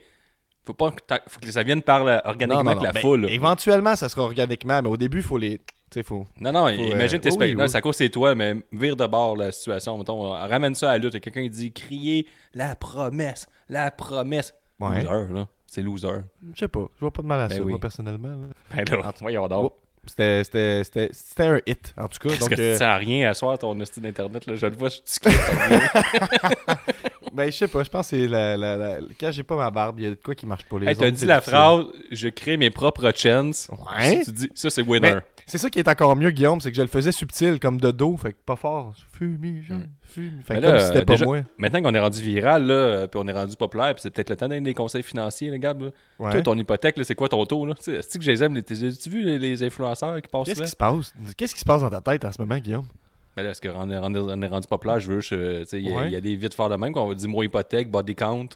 faut pas que, faut que ça vienne par la- organiquement Non, non, avec non. la Ben, foule. éventuellement, ça sera organiquement, mais au début, il faut les. Tu sais, faut. Non, non, Faut, imagine euh, tes oui, oui. Ça cause c'est toi, mais vire de bord la situation. Mettons, euh, ramène ça à la lutte. Et Quelqu'un qui dit crier la promesse, la promesse. Ouais. Loser, là. C'est loser. Je sais pas. Je vois pas de mal à Ben ça, oui. moi, personnellement. là. Ben là, voyons donc. C'était- C'était c'était- c'était un hit, en tout cas. Parce Donc, que euh, ça sert à rien à soir ton hostie d'internet. Là? Je le vois, je suis. ben, je sais pas. Je pense que c'est la, la, la- quand j'ai pas ma barbe, il y a de quoi qui marche pas. Les Hey, T'as autres, dit c'est la difficile. phrase Je crée mes propres chants. Ouais. Tu dis, ça, c'est winner. C'est ça qui est encore mieux, Guillaume, c'est que je le faisais subtil, comme de dos, fait que pas fort. Fumigène, fumigène. Fait que Mais là, comme si c'était pas déjà- moi. Maintenant qu'on est rendu viral, là, puis on est rendu populaire, puis c'est peut-être le temps donner des conseils financiers, les gars. Ouais. Toi, ton hypothèque, c'est quoi ton taux? là? Tu sais, Est-ce que je les aime? les- As-tu vu les, les influenceurs qui passent Qu'est-ce qui se passe? Qu'est-ce qui se passe dans ta tête en ce moment, Guillaume? Mais là, est-ce qu'on est, on est- rendu populaire? Je veux, je- il y, a- Ouais. il y a des vides forts de même, qu'on va dire moi hypothèque, body count,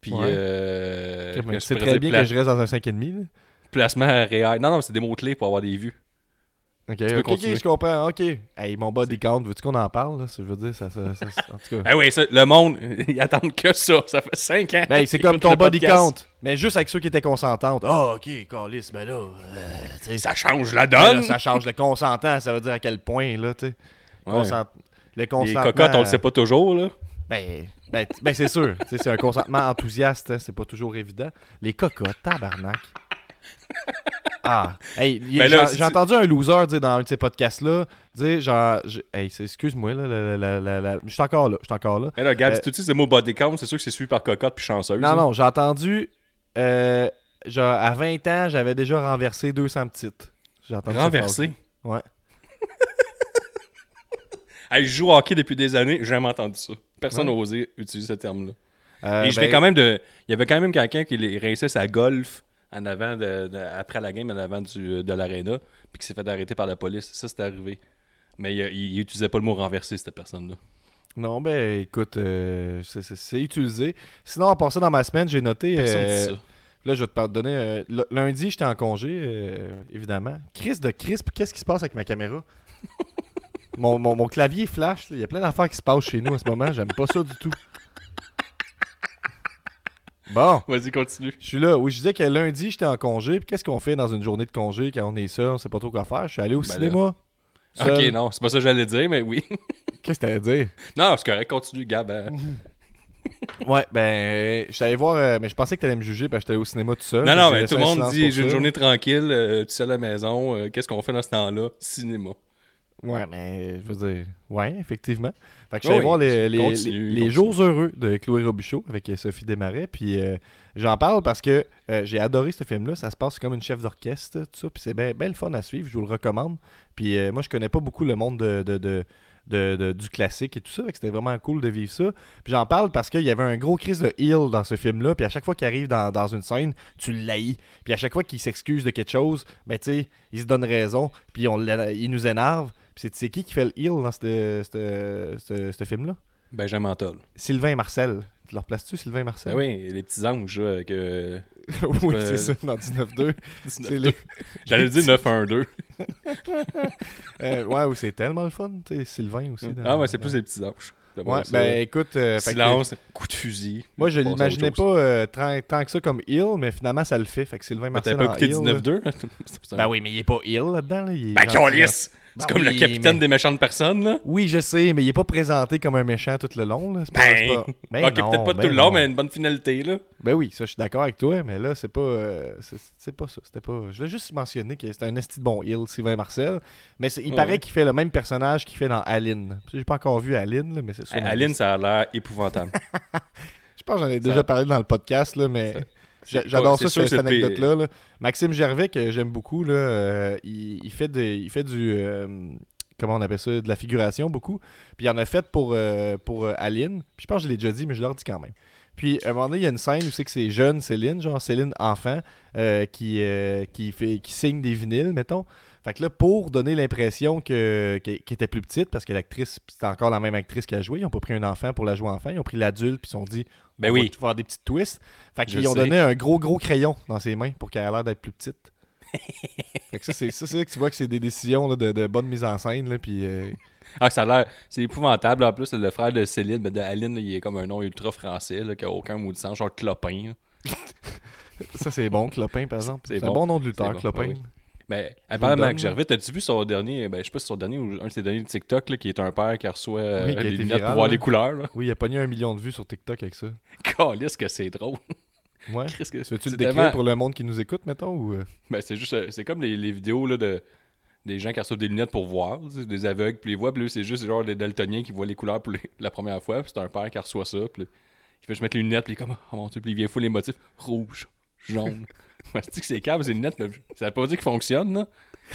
puis Ouais. euh, mais c'est très bien que je reste dans un 5,5. là. placement réel. Non, non, c'est des mots-clés pour avoir des vues. Ok, ok, je comprends. Ok. Hey, mon body count, veux-tu qu'on en parle? Là? Je veux dire, ça, ça, ça- en tout cas. Ah oui, ça, le monde, ils attendent que ça. Ça fait 5 ans. Ben, c'est comme ton body count. Mais juste avec ceux qui étaient consentants. Ah, ok, Carlis, ben là. euh, Ça change la ben là, donne. ça change le consentant, ça veut dire à quel point, là, tu sais. Ouais. Consent- Le Les cocottes, on le sait pas toujours, là. Ben, ben, ben, c'est sûr. C'est un consentement enthousiaste, hein, c'est pas toujours évident. Les cocottes, tabarnak. Ah, hey, Ben j'ai entendu un loser dire dans un de ces podcasts-là, dire genre, hey, excuse-moi, là, je suis encore là, je suis encore là. Mais là, Gab, Euh, si tu utilises le mot body count, c'est sûr que c'est suivi par cocotte puis chanceuse. Non, là. non, j'ai entendu, euh, genre, à 20 ans, j'avais déjà renversé 200 petites. Renversé? Ouais. Hey, je joue au hockey depuis des années, j'ai jamais entendu ça. Personne n'a Ouais. osé utiliser ce terme-là. Euh, Et je ben, quand même de. Il y avait quand même quelqu'un qui les rinçait sa golf en avant de, de- après la game, en avant du, de l'aréna, puis qui s'est fait arrêter par la police. Ça, c'est arrivé. Mais il, il, il utilisait pas le mot renverser, cette personne-là. Non, ben écoute, euh, c'est- utilisé. Sinon, en passant dans ma semaine, j'ai noté. Euh, dit ça. Là, je vais te pardonner. euh, lundi, j'étais en congé, évidemment. Chris de crisp, qu'est-ce qui se passe avec ma caméra? mon, mon- mon clavier flash, il y a plein d'affaires qui se passent chez nous en ce moment. J'aime pas ça du tout. Bon, Vas-y, continue. je suis là. Oui, je disais que lundi, j'étais en congé. Puis qu'est-ce qu'on fait dans une journée de congé quand on est seul, on sait pas trop quoi faire? Je suis allé au Ben cinéma. Ok, Seul. non, c'est pas ça que j'allais dire, mais oui. Qu'est-ce que t'allais dire? non, c'est correct, continue, Gab. hein. Ouais, ben, je suis allé voir, euh, mais je pensais que t'allais me juger parce que j'étais allé au cinéma tout seul. Non, non, mais tout le monde dit j'ai une journée tranquille, euh, tu sais à la maison, euh, qu'est-ce qu'on fait dans ce temps-là? Cinéma. Ouais, mais je veux dire, ouais, effectivement. Fait que je Oui, allé voir les, les, continue, les- jours heureux de Chloé Robichaud avec euh, Sophie Desmarais. Puis euh, j'en parle parce que euh, j'ai adoré ce film-là. Ça se passe comme une chef d'orchestre, tout ça. Puis c'est bien le fun à suivre. Je vous le recommande. Puis euh, moi, je connais pas beaucoup le monde de, de- de- de- de- du classique et tout ça. Fait que c'était vraiment cool de vivre ça. Puis j'en parle parce qu'il y avait un gros crise de heel dans ce film-là. Puis à chaque fois qu'il arrive dans, dans une scène, tu l'haïs. Puis à chaque fois qu'il s'excuse de quelque chose, ben tu sais, il se donne raison. Puis on, il nous énerve. C'est- qui qui fait le heel dans ce- film-là? Benjamin Toll. Sylvain et Marcel. Tu leur places-tu, Sylvain et Marcel? Ben oui, les petits anges, là, que. oui, c'est ça, dans 19-2. C'est les- J'allais dire 9-1-2. Euh, ouais, c'est tellement le fun, tu sais, Sylvain aussi. dans- Ah ouais, c'est plus les petits anges. Ouais, ben écoute, euh, que- Silence, coup de fusil. moi je l'imaginais pas euh, tant, que ça comme heel, mais finalement ça le fait. Fait que Sylvain Marcel T'avais pas écouté heel, là. 19-2 Ben oui, mais il est pas heel là-dedans. Là. Ben! Ben C'est comme le capitaine mais- des méchantes personnes, là. Oui, je sais, mais il est pas présenté comme un méchant tout le long. Là. Ben, pas- Ben ok, peut-être pas ben tout le long, non. mais une bonne finalité, là. Ben oui, ça, je suis d'accord avec toi, mais là, c'est pas. euh, c'est pas ça. C'était pas. Je voulais juste mentionner que c'était un esti de bon heel, Sylvain Marcel. Mais il Ouais. paraît qu'il fait le même personnage qu'il fait dans Aline. J'ai pas encore vu Aline, là, mais c'est sur ma Aline, ça a l'air épouvantable. Je pense que j'en ai ça- déjà parlé dans le podcast, là, mais. J'adore ça, sûr cette anecdote-là. là. Maxime Gervais, que j'aime beaucoup, là, euh, il, il fait des- il fait du. euh, comment on appelle ça De la figuration, beaucoup. Puis il en a fait pour, euh, pour euh, Aline. Puis je pense que je l'ai déjà dit, mais je leur dis quand même. Puis à un moment donné, il y a une scène où c'est que c'est jeune Céline, genre Céline enfant, qui, qui, fait, qui signe des vinyles, mettons. Fait que là, pour donner l'impression que, qu'elle était plus petite, parce que l'actrice, c'était encore la même actrice qui a joué, ils n'ont pas pris un enfant pour la jouer enfant, ils ont pris l'adulte, puis ils se sont dit, Ben on va oui. tout faire des petites twists. Fait qu'ils ont donné un gros, gros crayon dans ses mains pour qu'elle ait l'air d'être plus petite. fait que ça, c'est ça, c'est que tu vois que c'est des décisions là, de, de bonne mise en scène. Là, puis, euh, Ah, ça a l'air. C'est épouvantable. En plus, le frère de Céline, ben, de Aline, là, il est comme un nom ultra français, qui a aucun mot de sens, genre Clopin. ça, c'est bon, Clopin, par exemple. C'est C'est un bon. bon nom de lutteur, C'est bon, Clopin. oui. Ben, apparemment, Marc Gervais, t'as-tu vu son dernier, ben, je sais pas si son dernier ou un de ses derniers de TikTok, là, qui est un père qui reçoit euh, Oui, qui lunettes viral, pour voir là. les couleurs, là. Oui, il a pogné un million de vues sur TikTok avec ça. Calisse que c'est drôle. Ouais. Que- Tu veux-tu le décrire tellement- pour le monde qui nous écoute, mettons ou, euh? Ben, c'est juste, euh, c'est comme les, les vidéos là, de des gens qui reçoivent des lunettes pour voir, des aveugles, puis les voient, puis c'est juste genre des daltoniens qui voient les couleurs pour les- la première fois, puis c'est un père qui reçoit ça, puis il fait juste mettre les lunettes, puis il est comme, oh mon dieu, puis il vient fou les motifs, rouge, jaune. Ouais, c'est que c'est câble, ces lunettes, mais ça veut pas dire qu'ils fonctionnent, là.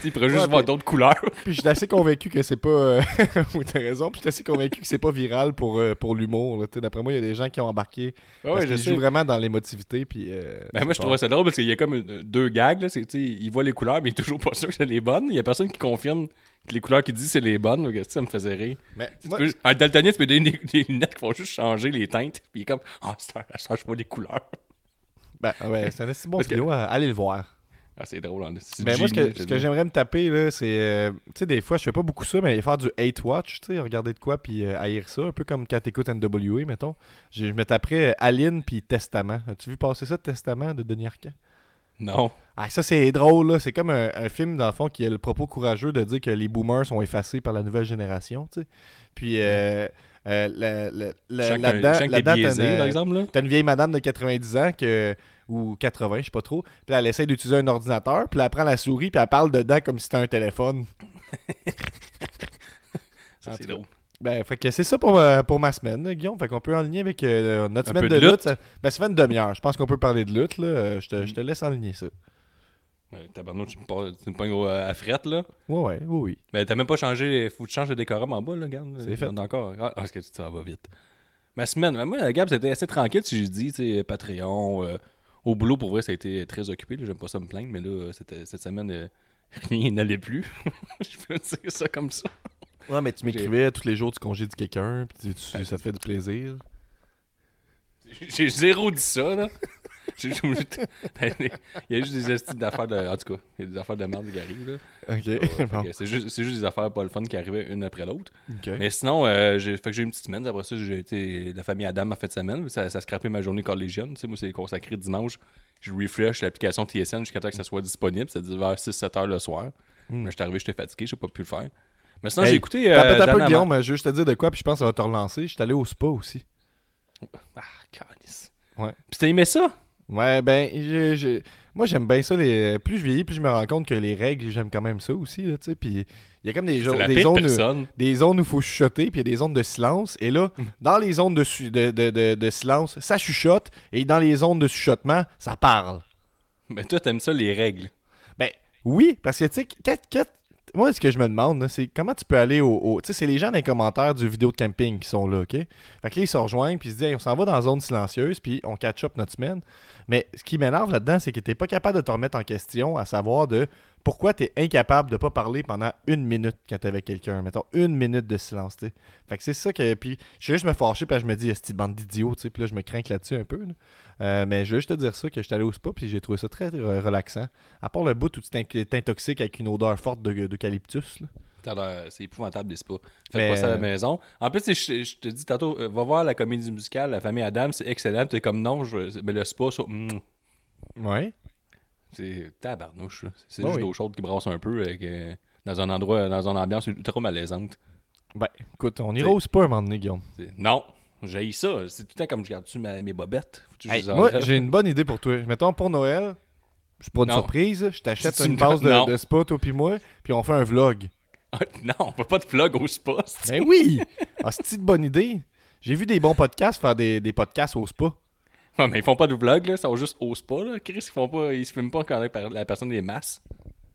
Il pourrait juste Ouais, voir d'autres couleurs. Puis je suis assez convaincu que c'est pas. euh, oui, t'as raison. Puis je suis assez convaincu que c'est pas viral pour, euh, pour l'humour. là. D'après moi, il y a des gens qui ont embarqué. Parce je jouent vraiment dans l'émotivité. Puis. euh, Ben, moi, je trouvais ça drôle parce qu'il y a comme deux gags. Là. Il voit les couleurs, mais il est toujours pas sûr que c'est les bonnes. Il y a personne qui confirme que les couleurs qu'il dit c'est les bonnes. Donc, ça me faisait rire. Mais moi- peux un daltonien, tu peux donner des, des lunettes qui vont juste changer les teintes. Puis il est comme, ah, ça, ça change pas les couleurs. Ben, ouais, c'est un assez bon que- vidéo. à- Allez le voir. Ah, c'est drôle. hein. C'est Ben, moi, ce que, ce j'aimerais me taper, là, c'est. euh, tu sais, des fois, je fais pas beaucoup ça, mais faire du hate watch, tu sais, regarder de quoi, puis euh, haïr ça, un peu comme quand t'écoutes NWA, mettons. Je, je me taperais euh, Aline, puis Testament. As-tu vu passer ça, Testament, de Denis Arcand? Non. Ah, ça, c'est drôle, là. C'est comme un, un film, dans le fond, qui a le propos courageux de dire que les boomers sont effacés par la nouvelle génération, tu sais. Puis, euh, euh, la- la- la- Chaque là-dedans, est biaisé, t'as une-. Là. Une vieille madame de 90 ans que, ou 80, je sais pas trop. Puis là, elle essaie d'utiliser un ordinateur. Puis là, elle prend la souris. Puis elle parle dedans comme si c'était un téléphone. Ça, c'est drôle. Ben, fait que c'est ça pour, euh, pour ma semaine, là, Guillaume. Fait qu'on peut enligner avec euh, notre Un semaine de de lutte. lutte. Ça, ben, ça fait une demi-heure. Je pense qu'on peut parler de lutte. Là. Euh, Je, te, je te laisse enligner ça. Ouais, Tabarnak, tu me parles- tu me pognes à frette, là. Ouais, ouais, oui, oui. Mais t'as même pas changé. Faut que tu changes le décorum en bas, là, regarde. C'est fait. Encore. Ah, parce que ça va vite? Ma semaine, ben, moi, Gab, c'était assez tranquille, si je dis, tu sais, Patreon. euh, au boulot, pour vrai, ça a été très occupé. J'aime pas ça me plaindre, mais là, c'était- cette semaine, euh, rien n'allait plus. je peux dire ça comme ça. Ouais, mais tu m'écrivais tous les jours, tu congédies quelqu'un. Puis tu- tu- ça te fait du plaisir. J'ai zéro dit ça, là. J'ai- Il y a juste des estimes d'affaires de. En tout cas, il y a des affaires de merde qui arrivent, là. Ok. Bon. C'est juste, c'est juste des affaires pas le fun qui arrivaient une après l'autre. Mais sinon, euh, j'ai fait que j'ai eu une petite semaine. Après ça, j'ai été. La famille Adam m'a fait semaine. Ça, ça a scrappé ma journée collégienne. Tu sais, moi, c'est consacré dimanche. Je refresh l'application TSN jusqu'à temps que ça soit disponible. C'est-à-dire vers 6-7 heures le soir. Hmm. Mais j'étais arrivé, j'étais fatigué, j'ai pas pu le faire. Mais sinon, Hey, j'ai écouté. T'as Euh, un peu, Guillaume. Je veux juste te dire de quoi. Puis je pense que ça va te relancer. Je suis allé au spa aussi. Ah, calice. Ouais. Puis t'as aimé ça? Ouais, ben, j'ai- j'ai- moi j'aime bien ça. Les... Plus je vieillis, plus je me rends compte que les règles, j'aime quand même ça aussi. Là, tu sais. puis il y a comme des, jo- des zones, personne. des zones où il faut chuchoter, puis il y a des zones de silence. Et là, dans les zones de, su- de, de- de- silence, ça chuchote. Et dans les zones de chuchotement, ça parle. Mais toi, t'aimes ça, les règles. Ben, oui, parce que, tu sais, moi, ce que je me demande, c'est comment tu peux aller au. Tu sais, c'est les gens dans les commentaires du vidéo de camping qui sont là, OK? Fait que là, ils se rejoignent, puis ils se disent, Hey, on s'en va dans la zone silencieuse, puis on catch up notre semaine. Mais ce qui m'énerve là-dedans, c'est que tu n'es pas capable de te remettre en question, à savoir de pourquoi tu es incapable de pas parler pendant une minute quand tu avec quelqu'un. Mettons, une minute de silence, tu. Fait que c'est ça que. Puis je vais juste me fâcher, puis je me dis, est bande d'idiots, tu sais. Puis là, je me crains là-dessus un peu. là. Euh, mais je veux juste te dire ça, que je suis allé au spa, puis j'ai trouvé ça très relaxant. À part le bout où tu t'in- t'intoxiques avec une odeur forte de- d'eucalyptus. l'air- C'est épouvantable, les spas. Faites Mais, pas ça à la euh, maison. En plus, je, je te dis tantôt, euh, va voir la comédie musicale, La famille Adam, c'est excellent. T'es comme non, je- mais le spa, ça, mm, Ouais. c'est tabarnouche. C'est Ah juste oui. d'eau chaude qui brasse un peu avec, euh, dans un endroit, dans une ambiance ultra malaisante. Ben, écoute, on ira au spa un moment donné, Guillaume. Non, j'ai ça. C'est tout le temps comme je garde-tu mes bobettes? Hey, moi, j'ai une bonne idée pour toi. Mettons, pour Noël, c'est pas une Non. surprise, je t'achète une passe de, non. de spa, toi puis moi, puis on fait un vlog. non, on peut pas de plug au spa. c'est- Ben oui! Ah, c'est une bonne idée. J'ai vu des bons podcasts faire des, des podcasts au spa. Ouais, mais ils font pas de vlog, là. Ils sont juste au spa, là. Chris, ils font pas. Ils se filment pas quand la personne est masse.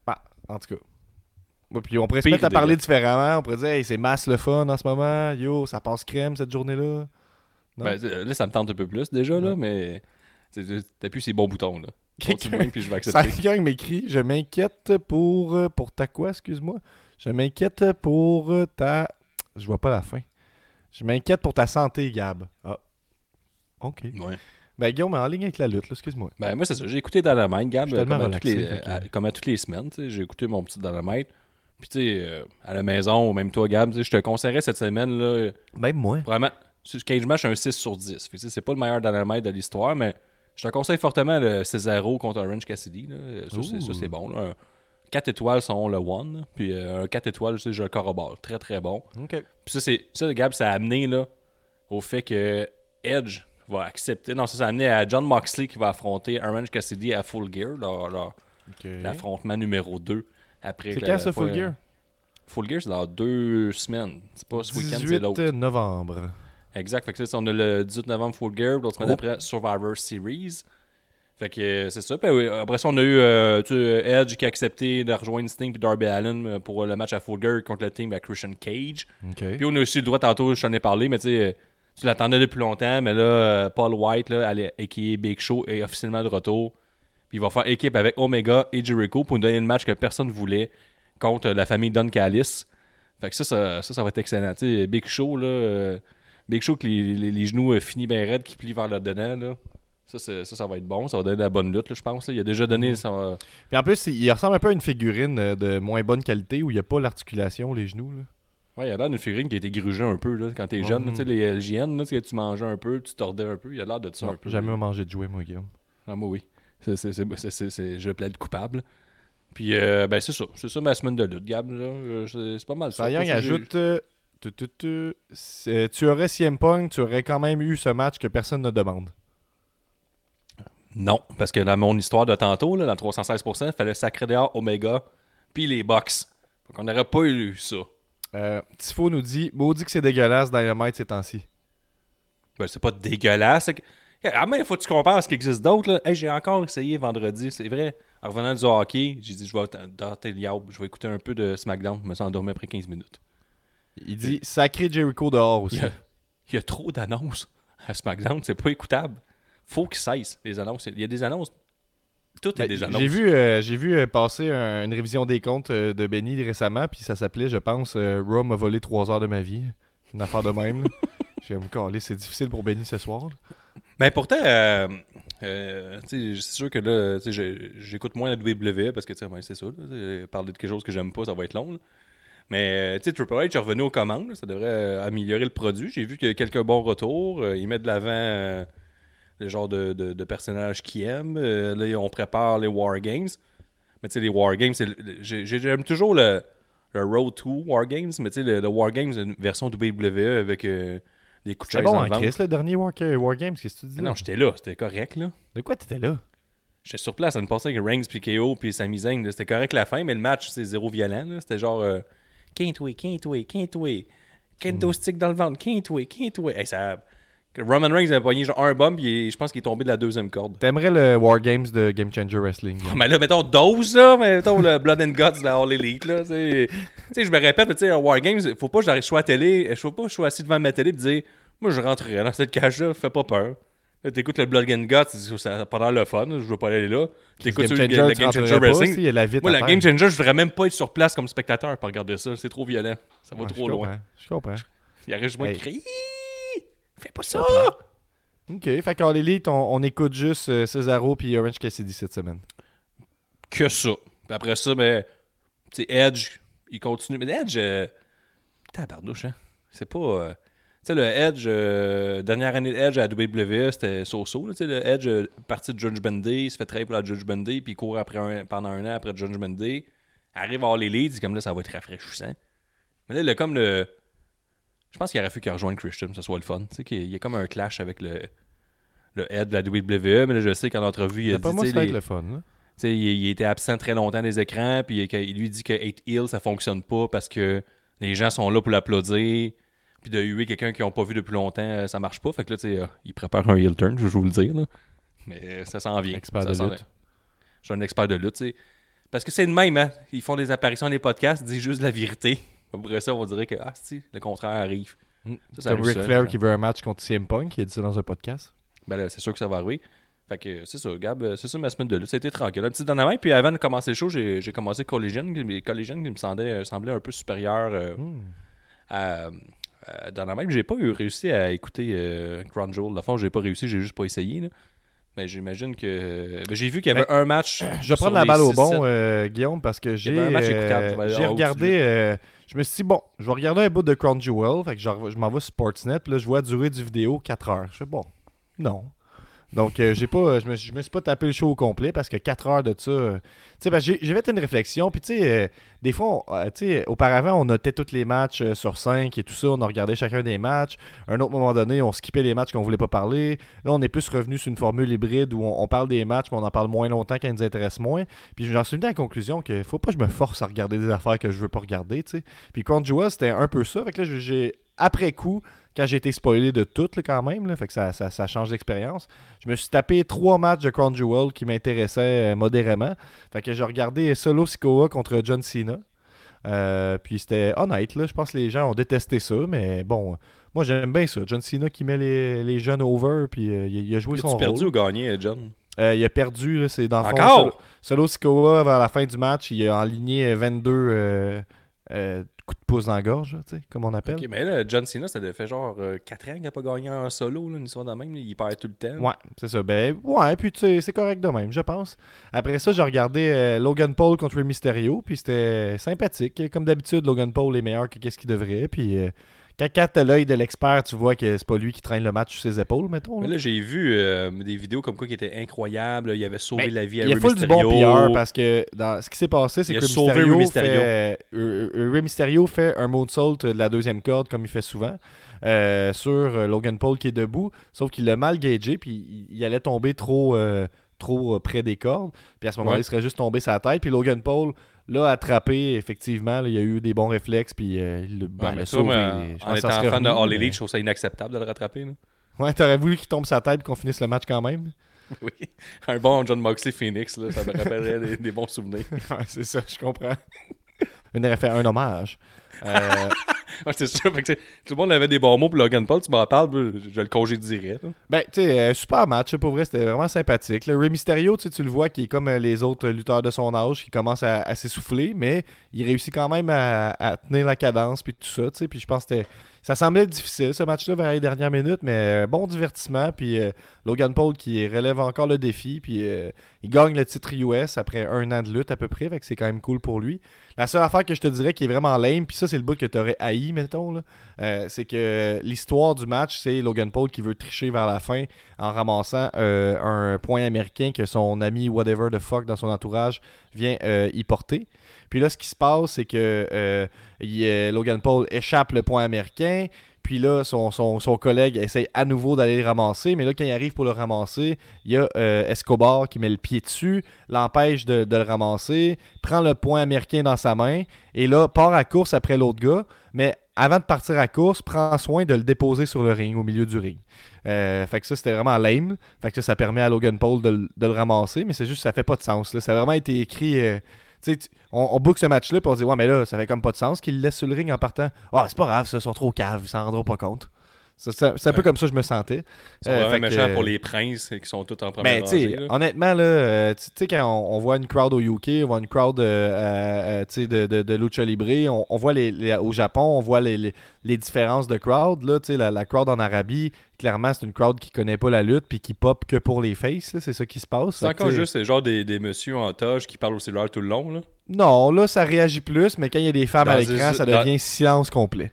Bah, en tout cas. Ouais, puis on pourrait se mettre à parler différemment. On pourrait dire, hey, c'est masse le fun en ce moment. Yo, ça passe crème cette journée-là. Ben, euh, là, ça me tente un peu plus déjà, là, mais. c'est- T'appuies ces bons boutons, là. Quelqu'un- Continue, puis je vais accepter. Quelqu'un m'écrit Je m'inquiète pour. euh, Pour ta quoi, excuse-moi? Je m'inquiète pour euh, ta. Je vois pas la fin. Je m'inquiète pour ta santé, Gab. Ah. Ok. Ouais. Ben, Guillaume en ligne avec la lutte, excuse-moi. Ben, moi, c'est ça. J'ai écouté Dynamite, Gab, comme, à toutes les, relaxé, que- à- comme à toutes les semaines. J'ai écouté mon petit Dynamite. Puis, tu sais, euh, à la maison, ou même toi, Gab, je te conseillerais cette semaine, là, Même moi. vraiment, Cage Match, un 6 sur 10. Fait que, tu sais, c'est pas le meilleur Dynamite de l'histoire, mais je te conseille fortement le Cesaro contre Orange Cassidy. Là. Ça, c'est- bon. Là. Un 4 étoiles sont le one. Puis euh, un 4 étoiles, je le corrobore. Très, très bon. Puis ça, c'est, ça, Gab, ça a amené là, au fait que Edge va accepter. Non, ça, ça a amené à John Moxley qui va affronter Orange Cassidy à Full Gear, l'affrontement numéro 2. Après C'est quand ça, Full Gear? Full Gear, c'est dans deux semaines. C'est pas ce week-end, c'est 18 l'autre. novembre. Exact. Fait que ça, on a le 18 novembre Full Gear, l'autre semaine Oh. après Survivor Series. Fait que euh, c'est ça. Puis, oui, après ça, on a eu euh, tu sais, Edge qui a accepté de rejoindre Sting et Darby Allen euh, pour le match à Full Gear contre le team à Christian Cage. Puis on a aussi le droit, tantôt, je t'en ai parlé, mais tu sais, euh, tu l'attendais depuis longtemps, mais là, euh, Paul White, là, elle est-. Big Show, est officiellement de retour. Puis il va faire équipe avec Omega et Jericho pour nous donner le match que personne voulait contre la famille Don Callis. Fait que ça, ça, ça, ça va être excellent. Tu sais, Big Show, là, euh, Big Show, que les, les- les genoux euh, finis bien raides, qui plient vers le dedans, là. Ça, ça, ça va être bon. Ça va donner de la bonne lutte, là, je pense. là. Il a déjà donné son. Puis en plus, il il ressemble un peu à une figurine euh, de moins bonne qualité où il n'y a pas l'articulation, les genoux. Là. Ouais, il a l'air d'une figurine qui a été grugée un peu là, quand t'es jeune. Mhm. Tu sais, les LGN, là, tu mangeais un peu, tu tordais un peu. Il a l'air de ça un peu. jamais mangé de jouet, moi, Guillaume. Ah, moi, oui. C'est- c'est- c'est- je plaide coupable. Puis, euh, ben, c'est ça. C'est ça ma semaine de lutte, Gab. Euh, C'est, pas mal ça. Ça, que j'ai- ajoute euh, tu, tu, tu, tu aurais CM Punk, tu aurais quand même eu ce match que personne ne demande. Non, parce que dans mon histoire de tantôt, là, dans 316%, il fallait sacrer dehors Omega, puis les Box. Donc, on n'aurait pas eu ça. Euh, Tifo nous dit Maudit que c'est dégueulasse Dynamite ces temps-ci. Ben, c'est pas dégueulasse. Ah, mais il faut que tu compares à ce qui existe d'autre. Hey, j'ai encore essayé vendredi, c'est vrai. En revenant du hockey, j'ai dit je vais tenter le yab, je vais écouter un peu de SmackDown. Je me suis endormi après 15 minutes. Il dit Sacré Jericho dehors aussi. Il y a, il y a trop d'annonces à SmackDown, c'est pas écoutable. Faut qu'ils cessent les annonces. Il y a des annonces. Tout est Ben, des annonces. J'ai vu, euh, j'ai vu euh, passer un- une révision des comptes euh, de Benny récemment, puis ça s'appelait, je pense, euh, Raw m'a volé 3 heures de ma vie. Une affaire de même. J'ai me caler, c'est difficile pour Benny ce soir. là. Ben pourtant, euh, euh, c'est sûr que là, j'écoute moins la WWE parce que ben, c'est ça. là, parler de quelque chose que j'aime pas, ça va être long. là. Mais euh, tu sais, Triple H est revenu aux commandes. là, ça devrait euh, améliorer le produit. J'ai vu qu'il y a quelques bons retours. euh, ils mettent de l'avant le genre de, de, de personnages qu'ils aiment. Là, on prépare les War Games. Mais tu sais, les War Games, c'est le- le- j'ai- j'ai- j'aime toujours le, le Road to War Games. Mais tu sais, le, le War Games, une version WWE avec euh, des coups de C'est chaise bon, dans hein, le ventre. Chris, le dernier War, War Games, qu'est-ce que tu dis là? Non, j'étais là. C'était correct, là. De quoi t'étais là? J'étais sur place, ça me passait avec Reigns puis KO puis Sami Zayn. C'était correct la fin, mais le match, c'est zéro violent. C'était genre euh, Can't wait. Kendo stick dans le ventre, wait. Hey, ça... Roman Reigns avait pogné genre un puis je pense qu'il est tombé de la deuxième corde. T'aimerais le War Games de Game Changer Wrestling là. Mais là, mettons dose, là, mais mettons le Blood and Guts dans All Elite, là. Tu sais, je me répète, tu sais, War Games, faut pas que je sois à la télé, faut pas que je sois assis devant ma télé et dire, moi, je rentrerai dans cette cage-là, fais pas peur. Là, t'écoutes le Blood and Guts, tu dis, ça a pas l'air le fun, je veux pas aller là. T'écoutes Game le, Changer, Game Changer pas, il y a la Moi, la. Game Changer, je voudrais même pas être sur place comme spectateur pour regarder ça. C'est trop violent. Ça va trop je loin. comprends, Je comprends. Il arrive juste moi de crier. Fais pas ça! Ok, fait qu'en Elite, on, on écoute juste euh, Cesaro puis Orange Cassidy cette semaine. Que ça. Puis après ça, ben, tu sais, Edge, il continue. Mais Edge, euh, tabarnouche, hein. C'est pas. euh, sais, le Edge, euh, dernière année de Edge à la WWE, c'était so-so. là. Tu sais, le Edge, euh, parti de Judgment Day, il se fait travailler pour la Judgment Day, puis il court après un- pendant un an après Judgment Day. Arrive à avoir les leads, comme là, ça va être rafraîchissant. Mais là, il a comme le. Je pense qu'il aurait fallu qu'il rejoigne Christian, que ce soit le fun. Tu sais, qu'il y a comme un clash avec le, le head de la WWE, mais là, je sais qu'en entrevue, il a pas dit. moi, les- le fun. il, il était absent très longtemps des écrans, puis il, il lui dit que 8 Hill, ça fonctionne pas parce que les gens sont là pour l'applaudir. Puis de huer quelqu'un qu'ils n'ont pas vu depuis longtemps, euh, ça marche pas. Fait que là, tu sais, euh, il prépare un heel turn, je vais vous le dire. là. Mais euh, ça s'en vient. Expert Ça de lutte. vient. Je suis un expert de lutte, tu sais. Parce que c'est le même, hein. Ils font des apparitions dans les podcasts, ils disent juste la vérité. Après ça, on dirait que, ah, si, le contraire arrive. Ça, ça arrive Ric. Flair qui veut un match contre CM Punk, il a dit ça dans un podcast. Ben là, c'est sûr que ça va arriver. Fait que c'est ça, Gab, euh, c'est ça ma semaine de lutte. C'était tranquille. Un petit dynamite, puis avant de commencer le show, j'ai commencé Collision. Mais Collision qui me semblait, semblait un peu supérieur euh, Hmm. à, à Dynamite. J'ai pas eu réussi à écouter euh, Crown Jewel. Fond, j'ai pas réussi, j'ai juste pas essayé. là. Mais j'imagine que. euh, ben, j'ai vu qu'il y avait un match. Je vais prendre la balle au bon, euh, Guillaume, parce que j'ai euh, aller j'ai haut regardé. euh, je me suis dit, bon, je vais regarder un bout de Crown Jewel. Fait que je, je m'en vais sur Sportsnet. Puis là, je vois durer du vidéo 4 heures. Je fais, bon, non. Donc, euh, j'ai pas, je, me, je me suis pas tapé le show au complet parce que 4 heures de ça. euh, tu sais, j'ai fait une réflexion. Puis, tu sais, euh, des fois, euh, tu sais, auparavant, on notait tous les matchs sur 5 et tout ça. On a regardé chacun des matchs. À un autre moment donné, on skippait les matchs qu'on voulait pas parler. Là, on est plus revenu sur une formule hybride où on, parle des matchs, mais on en parle moins longtemps quand ils nous intéressent moins. Puis j'en suis venu à la conclusion qu'il faut pas que je me force à regarder des affaires que je veux pas regarder, tu sais. Puis Crown Jewel, c'était un peu ça. Fait que là, j'ai, après coup, quand j'ai été spoilé de tout, là, quand même, là, fait que ça, ça, ça change d'expérience, je me suis tapé trois matchs de Crown Jewel qui m'intéressaient euh, modérément. Fait que j'ai regardé Solo Sikoa contre John Cena. Euh, puis c'était honnête, là. Je pense que les gens ont détesté ça, mais bon, moi j'aime bien ça. John Cena qui met les, les jeunes over, puis euh, il, a joué son rôle. perdu ou gagné, John? Il a perdu, c'est dans le Encore? Solo, Solo Sikoa, vers la fin du match, il a enligné 22, euh, euh, coup de pouce dans la gorge, tu sais, comme on appelle. Ok, mais là, John Cena, ça fait genre 4 ans qu'il n'a pas gagné en solo, là, une histoire de même. Il perd tout le temps. Ouais, c'est ça. Ben, ouais, puis tu sais, c'est correct de même, je pense. Après ça, j'ai regardé euh, Logan Paul contre Mysterio, puis c'était sympathique. Comme d'habitude, Logan Paul est meilleur que qu'est-ce qu'il devrait. Puis euh, quand, quand t'as l'œil de l'expert, tu vois que c'est pas lui qui traîne le match sur ses épaules, mettons. Mais là. là, j'ai vu euh, des vidéos comme quoi qui étaient incroyables. Il avait sauvé Ben, la vie à Il y a Rey full du bon Mysterio. PR parce que dans ce qui s'est passé, c'est Il que a Rey Mysterio, Rey Mysterio. Fait, euh, euh, Rey Mysterio fait un moonsault de la deuxième corde comme il fait souvent euh, sur Logan Paul qui est debout, sauf qu'il l'a mal gagé puis il, il allait tomber trop, trop près des cordes. Puis à ce moment-là, Ouais. il serait juste tombé sa tête. Puis Logan Paul l'a attrapé, effectivement. là, il a eu des bons réflexes puis euh, il Ouais, ben, l'a ça, sauvé. en étant fan de All mais- Elite, je trouve ça inacceptable de le rattraper. là. Ouais, t'aurais voulu qu'il tombe sa tête et qu'on finisse le match quand même? Oui. Un bon John Moxley Phoenix, là, ça me rappellerait des, des bons souvenirs. Ouais, c'est ça, je comprends. Une un hommage. Euh, Ouais, c'est sûr. Que, tout le monde avait des bons mots pour Logan Paul. Tu m'en parles, je, je le congédierais. Ben, tu sais, euh, super match, pour vrai, c'était vraiment sympathique. Le Rey Mysterio, tu le vois, qui est comme euh, les autres lutteurs de son âge, qui commence à, à s'essouffler, mais il réussit quand même à, à tenir la cadence, puis tout ça, tu sais. Puis je pense que c'était- ça semblait difficile, ce match-là, vers les dernières minutes, mais euh, bon divertissement. Puis euh, Logan Paul qui relève encore le défi, puis euh, il gagne le titre US après un an de lutte à peu près, fait que c'est quand même cool pour lui. La seule affaire que je te dirais qui est vraiment lame, puis ça, c'est le bout que tu aurais haï, mettons, euh, c'est que l'histoire du match, c'est Logan Paul qui veut tricher vers la fin en ramassant un point américain que son ami whatever the fuck dans son entourage vient y porter. Puis là, ce qui se passe, c'est que euh, Logan Paul échappe le point américain. Puis là, son, son- collègue essaye à nouveau d'aller le ramasser. Mais là, quand il arrive pour le ramasser, il y a euh, Escobar qui met le pied dessus, l'empêche de, le ramasser, prend le point américain dans sa main et là, part à course après l'autre gars. Mais avant de partir à course, prend soin de le déposer sur le ring, au milieu du ring. Euh, fait que ça, c'était vraiment lame. Fait que ça, permet à Logan Paul de, le- ramasser, mais c'est juste ça fait pas de sens. Ça a vraiment été écrit. On, on book ce match-là, puis on dit, ouais, mais là, ça fait comme pas de sens qu'il laisse sur le ring en partant. Ah, c'est pas grave, ça, ils sont trop caves, ils s'en rendront pas compte. C'est un peu comme ça que je me sentais. Sont Euh, vraiment que, méchants euh, pour les princes qui sont tous en première mais tu rangée. sais, là. honnêtement, là, euh, tu tu sais, quand on, on voit une crowd au UK, on voit une crowd euh, de, de, de Lucha Libre, on, on voit les, les- au Japon, on voit les, les, les différences de crowd. Là, la, la crowd en Arabie, clairement, c'est une crowd qui connaît pas la lutte puis qui pop que pour les faces. C'est ça qui se passe. C'est encore juste c'est genre des, des messieurs en toge qui parlent au cellulaire tout le long. Là. Non, là, ça réagit plus, mais quand il y a des femmes Dans à l'écran, ça dans- devient silence complet.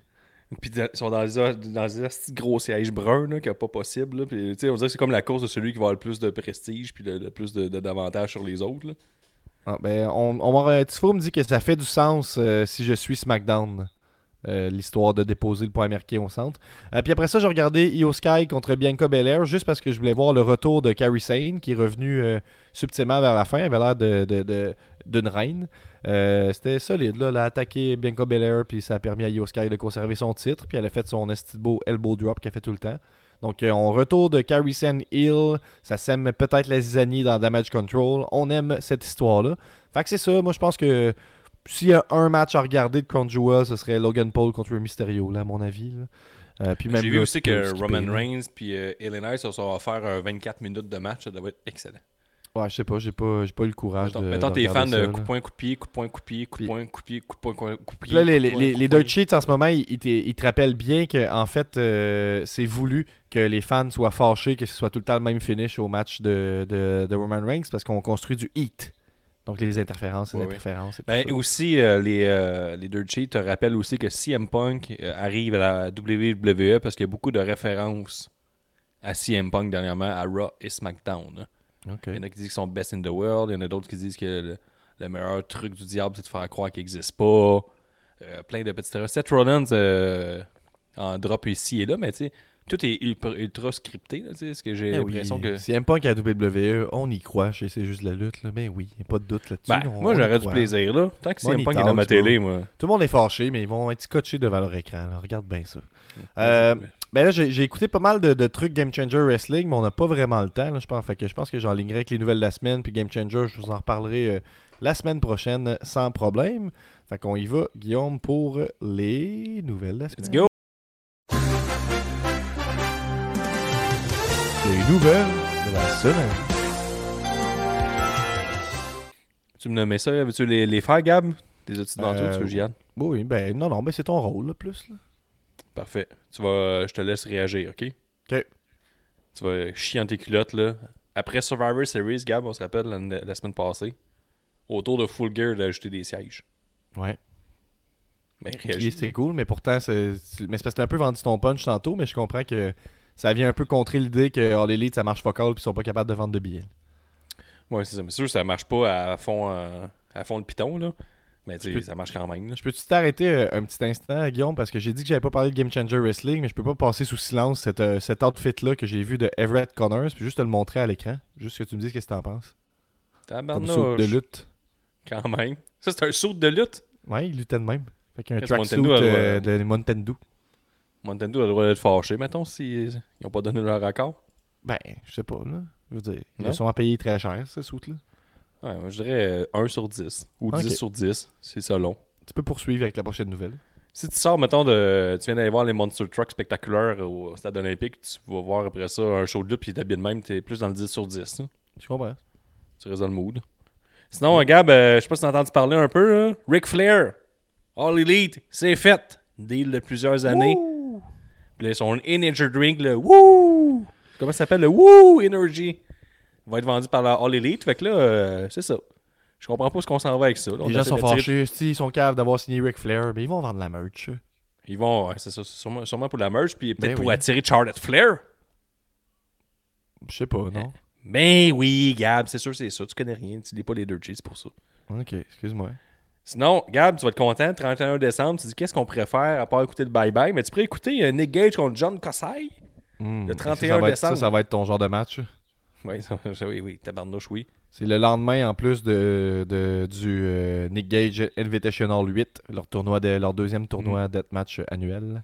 Puis ils sont dans des, dans des gros sièges bruns, là, qui pas possible. Là. Puis, on dirait que c'est comme la course de celui qui va avoir le plus de prestige puis le, plus d'avantages sur les autres. Là. Ah, ben, on, m'aurait- Tifo me dit que ça fait du sens euh, si je suis SmackDown. euh, L'histoire de déposer le point américain au centre. Euh, puis après ça, j'ai regardé Io Sky contre Bianca Belair juste parce que je voulais voir le retour de Carrie Sane qui est revenu euh, subtilement vers la fin. Elle avait l'air de, de- de- d'une reine. Euh, C'était solide. Là. Elle a attaqué Bianca Belair puis ça a permis à Io Sky de conserver son titre. Puis elle a fait son esti beau elbow drop qu'elle fait tout le temps. Donc, euh, on retourne de Carrie Sane Hill. Ça sème peut-être la zizanie dans Damage Control. On aime cette histoire-là. Fait que c'est ça. Moi, je pense que s'il y a un match à regarder de Jewel, ce serait Logan Paul contre Mysterio, là, à mon avis. là. Euh, J'ai vu aussi que Roman. Reigns puis euh, Elena se sont offert un 24 minutes de match. Ça devait être excellent. Ouais, je sais pas, j'ai pas, j'ai pas eu le courage Mettons, de. mettons de t'es fan de coup poing, coup de pied, coup de poing, coup de pied, coup poing, coup de pied, coup de poing, coup pied. là, les, les, les Dirt. Sheets, en ce moment, ils, ils te, ils te rappellent bien que en fait, euh, c'est voulu que les fans soient fâchés, que ce soit tout le temps le même finish au match de, de, de Roman Reigns parce qu'on construit du heat. Donc les interférences, les interférences. et tout Ben, aussi, euh, les, euh, les Dirt Sheets te rappellent aussi que CM Punk arrive à la WWE parce qu'il y a beaucoup de références à CM Punk dernièrement, à Raw et SmackDown. Il y en a qui disent qu'ils sont best in the world, il y en a d'autres qui disent que le, le meilleur truc du diable, c'est de faire croire qu'il n'existe pas. Euh, plein de petites erreurs. Seth Rollins euh, en drop ici et là, mais tu sais, tout est ultra, scripté. là, Parce que j'ai Eh oui, que. Si aime pas qu'à WWE, on y croit. C'est juste la lutte. Là. Ben oui, y a pas de doute là-dessus. Ben, moi, j'aurais du plaisir là. Tant que on y Punk est dans ma télé, moi. Tout le monde est fâché, mais ils vont être scotchés devant leur écran. là. Regarde bien ça. Euh, ben là, j'ai j'ai écouté pas mal de, de trucs Game Changer Wrestling, mais on n'a pas vraiment le temps. là, je pense. Fait que je pense que j'enlignerai avec les nouvelles de la semaine. Puis Game Changer, je vous en reparlerai euh, la semaine prochaine sans problème. Fait qu'on y va, Guillaume, pour les nouvelles de la semaine. Let's go! Les nouvelles de la semaine. Tu me nommais ça, veux-tu les, les faire, Gab? Des venture, Euh, tu veux, Gian? Oui, ben non, non, mais c'est ton rôle, là, plus. Là. Parfait. Tu vas, je te laisse réagir, OK? OK. Tu vas chier en tes culottes, là. Après Survivor Series, Gab, on se rappelle la, la semaine passée, autour de Full Gear, ajouté des sièges. Ouais. Ben, Oui, c'est cool, mais pourtant, c'est c'est- mais c'est parce que t'as un peu vendu ton punch tantôt, mais je comprends que ça vient un peu contrer l'idée que All Elite, ça marche focal puis ils sont pas capables de vendre de billets. Ouais, c'est ça. Mais sûr, ça marche pas à fond, euh, à fond le piton, là. Mais tu sais, peux- ça marche quand même, là. Je peux-tu t'arrêter euh, un petit instant, Guillaume, parce que j'ai dit que j'avais pas parlé de Game Changer Wrestling, mais je peux pas passer sous silence cet, euh, cet outfit-là que j'ai vu de Everett Connors, puis juste te le montrer à l'écran. Juste que tu me dises qu'est-ce que t'en penses. Comme Tabarnouche, saut de lutte. Quand même. Ça, c'est un saut de lutte? Ouais, il luttait de même. Fait qu'un Montendo, elle euh, de Montendo. Nintendo a le droit d'être fâché, mettons, s'ils n'ont pas donné leur accord. Ben, je sais pas, là. Je veux dire, ils Non? ont sûrement payé très cher, ce suit-là. Ouais, moi, je dirais 1 sur 10. Ou Ok. 10 sur 10. C'est ça long. Tu peux poursuivre avec la prochaine nouvelle. Si tu sors, mettons, de. Tu viens d'aller voir les Monster Trucks spectaculaires au stade olympique, tu vas voir après ça un show de lutte, puis bien de même, t'es plus dans le 10 sur 10. là. Je comprends. Tu restes dans le mood. Sinon, Gab, euh, je sais pas si t'as entendu parler un peu, là. Ric Flair, All Elite, c'est fait. Deal de plusieurs années. Puis là, son Energy Drink, le Woo! Comment ça s'appelle? Le Woo Energy. Va être vendu par la All Elite. Fait que là, euh, c'est ça. Je comprends pas ce qu'on s'en va avec ça. là. On Les gens sont fâchés. Si, ils sont caves d'avoir signé Ric Flair, mais ils vont vendre la merch. Ils vont, ouais, c'est ça, sûrement, sûrement pour la merch, puis peut-être Ben pour oui. attirer Charlotte Flair. Je sais pas, non? Ben oui, Gab, c'est sûr, c'est ça. Tu connais rien, tu lis pas les Dirt Sheets pour ça. Ok, excuse-moi. Sinon, Gab, tu vas être content, 31 décembre, tu dis qu'est-ce qu'on préfère à part écouter le bye-bye, mais tu pourrais écouter euh, Nick Gage contre John Cossai. Hmm, Le ça, 31 ça va être, décembre. Ça, ça va être ton genre de match. Oui, oui, oui, tabarnouche, oui. C'est le lendemain, en plus de, de- du euh, Nick Gage Invitational 8, leur, tournoi de, leur deuxième tournoi deathmatch annuel.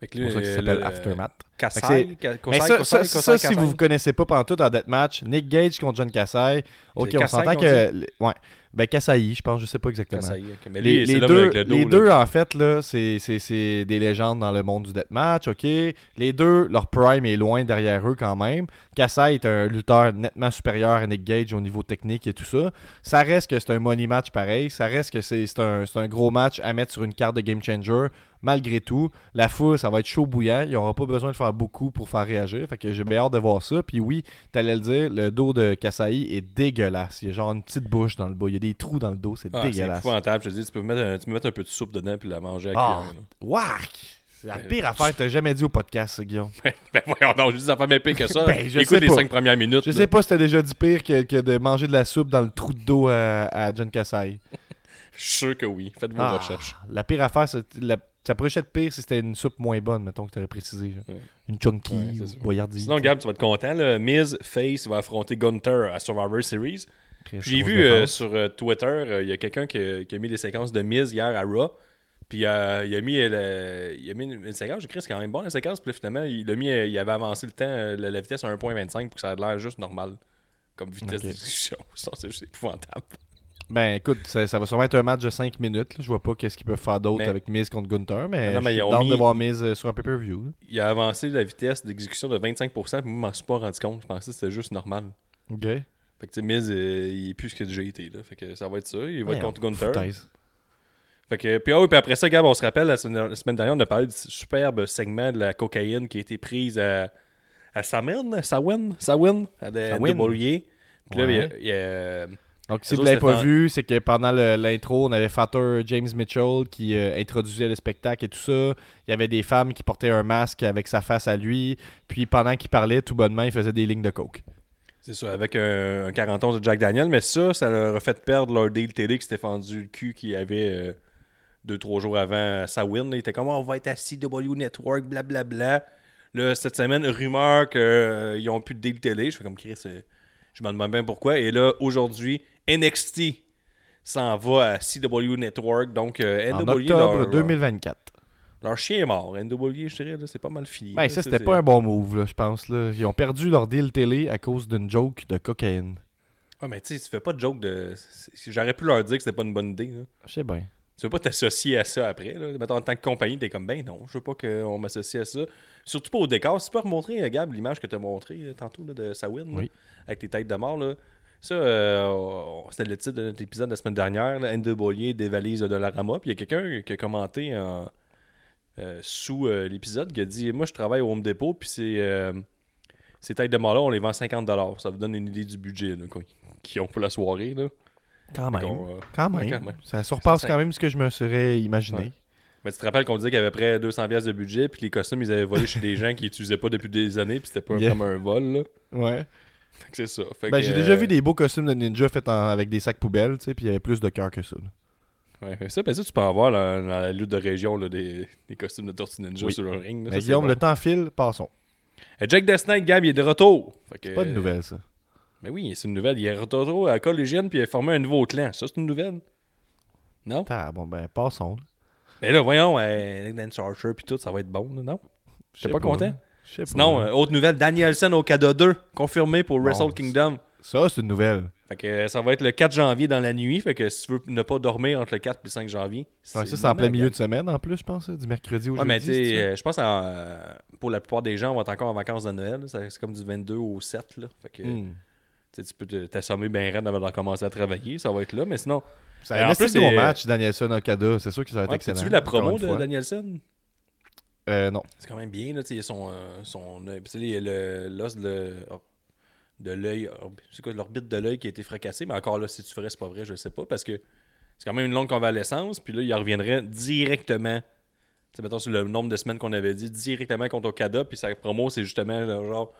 C'est pour ça qu'il euh, s'appelle le- Aftermath. Kassai, Fait que Ka- Mais ça, ça, ça, si Kassai. vous ne connaissez pas pantoute en deathmatch, Nick Gage contre John Kassai. Ok, on Kassai s'entend que. Ouais. Ben, Kassai, je pense, je sais pas exactement. Kassai. Mais Les, deux, le dos, les deux, en fait, là, c'est, c'est, c'est des légendes dans le monde du deathmatch, OK? Les deux, leur prime est loin derrière eux quand même. Kassai est un lutteur nettement supérieur à Nick Gage au niveau technique et tout ça. Ça reste que c'est un money match pareil. Ça reste que c'est, c'est un, c'est un gros match à mettre sur une carte de Game Changer. Malgré tout, la foule, ça va être chaud bouillant. Il n'y aura pas besoin de faire beaucoup pour faire réagir. Fait que j'ai bien hâte de voir ça. Puis oui, t'allais le dire, le dos de Kassai est dégueulasse. Il y a genre une petite bouche dans le dos. Il y a des trous dans le dos. C'est Ah, c'est dégueulasse. épouvantable, je te dis, tu peux, mettre un, tu peux mettre un peu de soupe dedans puis la manger à Ah! C'est la pire affaire que t'as jamais dit au podcast, Guillaume. Ben voyons même pire que ça. Ben, je Écoute sais les pas. cinq premières minutes. Je là. sais pas si t'as déjà dit pire que, que de manger de la soupe dans le trou de dos à, à John Kassai. Je suis sûr que oui. Faites vos Ah, recherches. la pire affaire, c'est- la- ça pourrait être pire si c'était une soupe moins bonne, mettons que t'aurais précisé. là. Ouais. Une chunky Ouais, boyardie. Sinon, Gab, tu vas être content. Là. Miz Face va affronter Gunter à Survivor Series. J'ai vu euh, sur euh, Twitter, euh, il y a quelqu'un qui, a- qui a mis des séquences de Miz hier à Raw. Puis il a mis, le- il a mis une, une séquence, j'ai c'est quand même bon la séquence. Puis finalement, il, a mis, il avait avancé le temps, la, la vitesse à 1.25 pour que ça ait l'air juste normal. Comme vitesse Ok. d'exécution. Ça, c'est juste épouvantable. Ben écoute, ça, ça va sûrement être un match de 5 minutes. là. Je vois pas qu'est-ce qu'ils peuvent faire d'autre Mais- avec Miz contre Gunther, mais, Non, mais je ils suis ont down de mis- voir Miz euh, sur un pay-per-view. Il a avancé la vitesse d'exécution de 25%, puis moi, je m'en suis pas rendu compte. Je pensais que c'était juste normal. OK. Fait que, tu sais, Miz, euh, il est plus ce a déjà été. Là. Fait que ça va être ça. Il va être contre Gunther. foutaise. Fait que, puis, oui, puis après ça, Gab, on se rappelle, la semaine, la semaine dernière, on a parlé du superbe segment de la cocaïne qui a été prise à, à Samhain, Samhain, Samhain, à Samhain. de Beaulieu. Puis là, il y a- Ouais. il y a- Donc, si vous autres, l'avez pas vu, c'est que pendant l'intro, on avait Fatter James Mitchell qui euh, introduisait le spectacle et tout ça. Il y avait des femmes qui portaient un masque avec sa face à lui. Puis pendant qu'il parlait, tout bonnement, il faisait des lignes de coke. c'est ça, avec un, un 41 de Jack Daniel, mais ça, ça leur a fait perdre leur deal télé qui s'était fendu le cul qui avait euh, deux, trois jours avant sa win. là. Il était comme, Oh, on va être à CW Network, blablabla. Là, cette semaine, rumeur qu'ils ont plus de deal télé. Je fais comme Chris, euh, je me demande bien pourquoi. Et là, aujourd'hui, NXT s'en va à CW Network. Donc, euh, En NW, octobre leur, 2024. leur chien est mort. NW, je dirais, là, c'est pas mal fini. Ben, là. ça, c'était pas un bon move, là, je pense. Là. Ils ont perdu leur deal télé à cause d'une joke de cocaïne. Ah, mais tu sais, tu fais pas de joke de. J'aurais pu leur dire que c'était pas une bonne idée. Je sais bien. Tu veux pas t'associer à ça après. Là. Mettons, en tant que compagnie, t'es comme, ben non, je veux pas qu'on m'associe à ça. Surtout pas au décor. Si tu peux remontrer, euh, Gab, l'image que tu as montrée euh, tantôt là, de Sawin, Oui. avec tes têtes de mort, là. Ça, euh, c'était le titre de notre épisode de la semaine dernière, là, NWA des valises de la Rama. Puis il y a quelqu'un qui a commenté en- euh, sous euh, l'épisode qui a dit Moi, je travaille au Home Depot, puis c'est. ces tailles de mâle on les vend 50 Ça vous donne une idée du budget qu'ils ont pour la soirée. Là. Quand même. Quand ouais, même. quand même. Ça surpasse quand même ce que je me serais imaginé. Ouais. Mais tu te rappelles qu'on disait qu'il y avait près 200 pièces de budget, puis les costumes, ils avaient volé chez des gens qui n'utilisaient pas depuis des années, puis c'était pas Yeah. comme un vol. Là. Ouais. C'est ça. Fait Ben, que, j'ai euh, déjà vu des beaux costumes de ninja faits en- avec des sacs poubelles, tu sais, puis il y avait plus de cœur que ça. là. Ouais, ça, ben ça, tu peux en voir là, dans la lutte de région, là, des, des costumes de Tortue Ninja Oui. sur le ring. là. Mais Ça, c'est Guillaume, bon. le temps file, passons. Euh, Jack the Snake, Gab, il est de retour. Fait que, Pas de nouvelles, ça. Mais oui, c'est une nouvelle. Il est de retour à la collégienne, puis il a formé un nouveau clan. Ça, c'est une nouvelle. Non? Ah, bon, ben, passons. Mais là, voyons, euh, Dance Archer, puis tout, ça va être bon, non? Je sais pas content? Sinon, euh, autre nouvelle, Danielson au cadeau 2, confirmé pour Bon, Wrestle Kingdom. Ça, c'est une nouvelle. Fait que euh, ça va être le 4 janvier dans la nuit. Fait que si tu veux ne pas dormir entre le 4 et le 5 janvier. Ouais, ça, c'est en plein milieu de semaine, en plus, je pense, du mercredi au Ouais, mais jeudi. euh, je pense euh, pour la plupart des gens, on va être encore en vacances de Noël. C'est comme du 22 au 7. Là. Fait que Hmm. tu peux t'assommer bien raide avant de commencer à travailler. Ça va être là. Mais sinon, Ça a un c'est- match, Danielson Okada. C'est sûr que ça va être ouais, excellent. as-tu vu la promo de. Danielson? Euh, non. C'est quand même bien. Là, tu sais, il y a son, son l'os de, de l'œil. orb- C'est quoi l'orbite de l'œil qui a été fracassé Mais encore là, si tu ferais, c'est pas vrai, je sais pas. Parce que c'est quand même une longue convalescence. Puis là, il reviendrait directement. Tu sais, mettons, sur le nombre de semaines qu'on avait dit, directement contre Okada. Puis sa promo, c'est justement là, genre.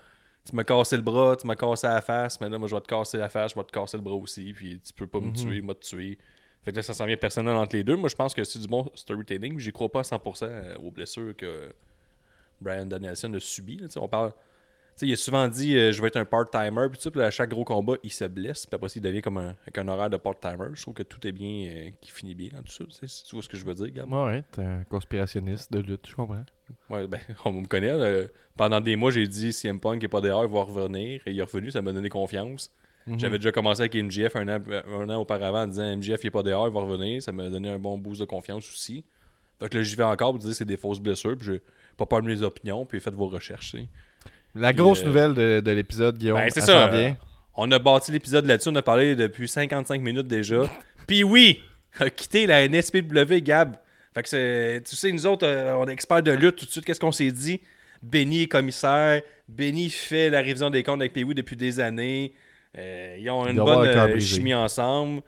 Tu m'as cassé le bras, tu m'as cassé la face, mais là, moi, je vais te casser la face, je vais te casser le bras aussi, puis tu peux pas me tuer, moi te tuer. Fait que là, ça s'en vient personnel entre les deux. Moi, je pense que c'est du bon storytelling. J'y crois pas à 100% aux blessures que Brian Danielson a subies. là. On parle. il a souvent dit euh, je vais être un part-timer, puis à chaque gros combat, il se blesse, puis après, il devient comme un, avec un horaire de part-timer. Je trouve que tout est bien, euh, qui finit bien dans tout ça. Si tu vois ce que je veux dire, Gab? Ouais, t'es un conspirationniste de lutte, je comprends. Ouais, ben, on me connaît. euh, pendant des mois, j'ai dit CM Punk n'est pas dehors, il va revenir. Et il est revenu, ça m'a donné confiance. Mhm. J'avais déjà commencé avec MGF un an, un an auparavant en disant MGF il est pas dehors, il va revenir. Ça m'a donné un bon boost de confiance aussi. Fait que là, j'y vais encore pour dire que c'est des fausses blessures. Puis j'ai pas peur de mes opinions, puis faites vos recherches. La grosse euh, nouvelle de, de l'épisode, Guillaume, Ben, c'est ça. vient. On a bâti l'épisode là-dessus, on a parlé depuis 55 minutes déjà. Puis oui, a quitté la NSPW, Gab. Fait que c'est, tu sais, nous autres, euh, on est experts de lutte. Tout de suite, qu'est-ce qu'on s'est dit? Benny est commissaire. Benny fait la révision des comptes avec Pee-Wee depuis des années. Euh, ils ont une bonne euh, chimie ensemble.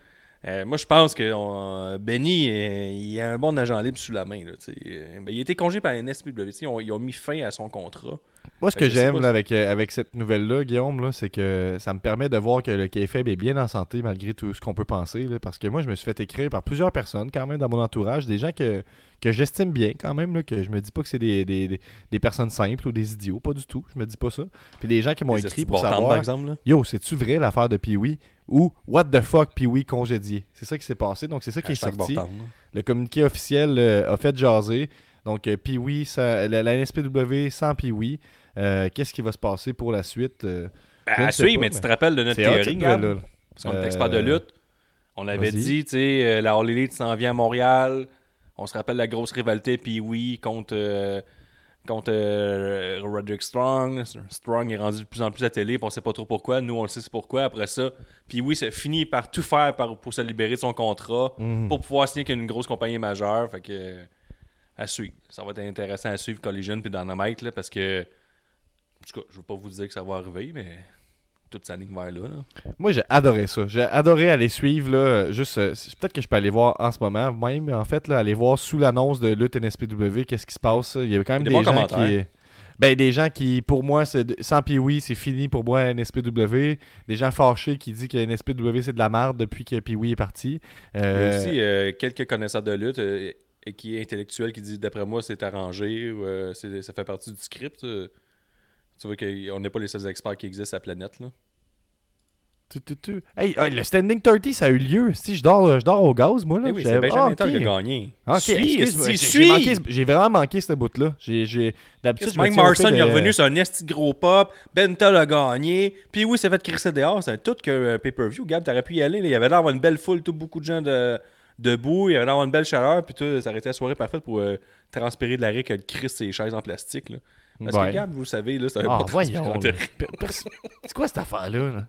Euh, moi, je pense que on- Benny, euh, il a un bon agent libre sous la main. là, tu sais. Ben, il a été congé par la NSPW. tu sais, Ils ont, ils ont mis fin à son contrat. Moi, ce que j'aime avec, avec cette nouvelle-là, Guillaume, là, c'est que ça me permet de voir que le KFB est bien en santé malgré tout ce qu'on peut penser. là, parce que moi, je me suis fait écrire par plusieurs personnes, quand même, dans mon entourage, des gens que, que j'estime bien, quand même, là, que je me dis pas que c'est des, des, des- personnes simples ou des idiots, pas du tout. Je me dis pas ça. Puis des gens qui m'ont écrit pour savoir par exemple. là. Yo, c'est-tu vrai l'affaire de Pee-Wee ou What the fuck Pee-Wee congédié C'est ça qui s'est passé. Donc, c'est ça qui est sorti. Le communiqué officiel euh, a fait jaser. Donc, euh, Pee-Wee, la, la NSPW sans Pee-Wee. Euh, Qu'est-ce qui va se passer pour la suite Ben, à suivre, mais tu te rappelles de notre théorie. Parce qu'on est expert de lutte. On avait dit, tu sais, la All Elite s'en vient à Montréal. On se rappelle la grosse rivalité puis oui contre, euh, contre euh, Roderick Strong. Strong est rendu de plus en plus à télé, puis on sait pas trop pourquoi. Nous, on le sait c'est pourquoi. Après ça, puis oui, ça finit par tout faire pour se libérer de son contrat, Mhm. pour pouvoir signer avec une grosse compagnie majeure. Fait que, à suivre. Ça va être intéressant à suivre Collision puis Dynamite, là, parce que, en tout cas, je veux pas vous dire que ça va arriver, mais toute ligne vers là. là. Moi, j'ai adoré ça. J'ai adoré aller suivre. Là, juste, euh, peut-être que je peux aller voir en ce moment, même en fait, là, aller voir sous l'annonce de lutte NSPW, qu'est-ce qui se passe. Il y a quand même Des gens qui. Ben, des gens qui, pour moi, sans Pee-Wee, c'est fini pour moi NSPW. Des gens fâchés qui disent que NSPW, c'est de la merde depuis que Pee-Wee est parti. Il y a Euh, aussi euh, quelques connaisseurs de lutte et qui est intellectuel qui dit d'après moi c'est arrangé ou ça fait partie du script. Tu vois qu'on n'est pas les seuls experts qui existent à la planète. Là. tu, tu, tu. Hey, hey, le Standing 30, ça a eu lieu. Si je dors, je dors au gaz, moi. Là. Eh oui, c'est Benjamin Ah, qui a gagné. Suis, j'ai- suis! vraiment manqué ce bout-là. D'habitude, Mike Marson est de- revenu sur un esti gros pop. Bentel a gagné. Puis oui, c'est fait crisser dehors. C'est tout que euh, pay-per-view. Gab, t'aurais pu y aller. là. Il y avait l'air d'avoir une belle foule, tout beaucoup de gens de, debout, il y avait avoir une belle chaleur, puis tout, ça aurait été la soirée parfaite pour euh, transpirer de l'arrêt que le Chris ses chaises en plastique. Là. Parce Ouais. que Gab, vous savez, là, ça va Ah, pas voyons. C'est quoi cette affaire-là? là?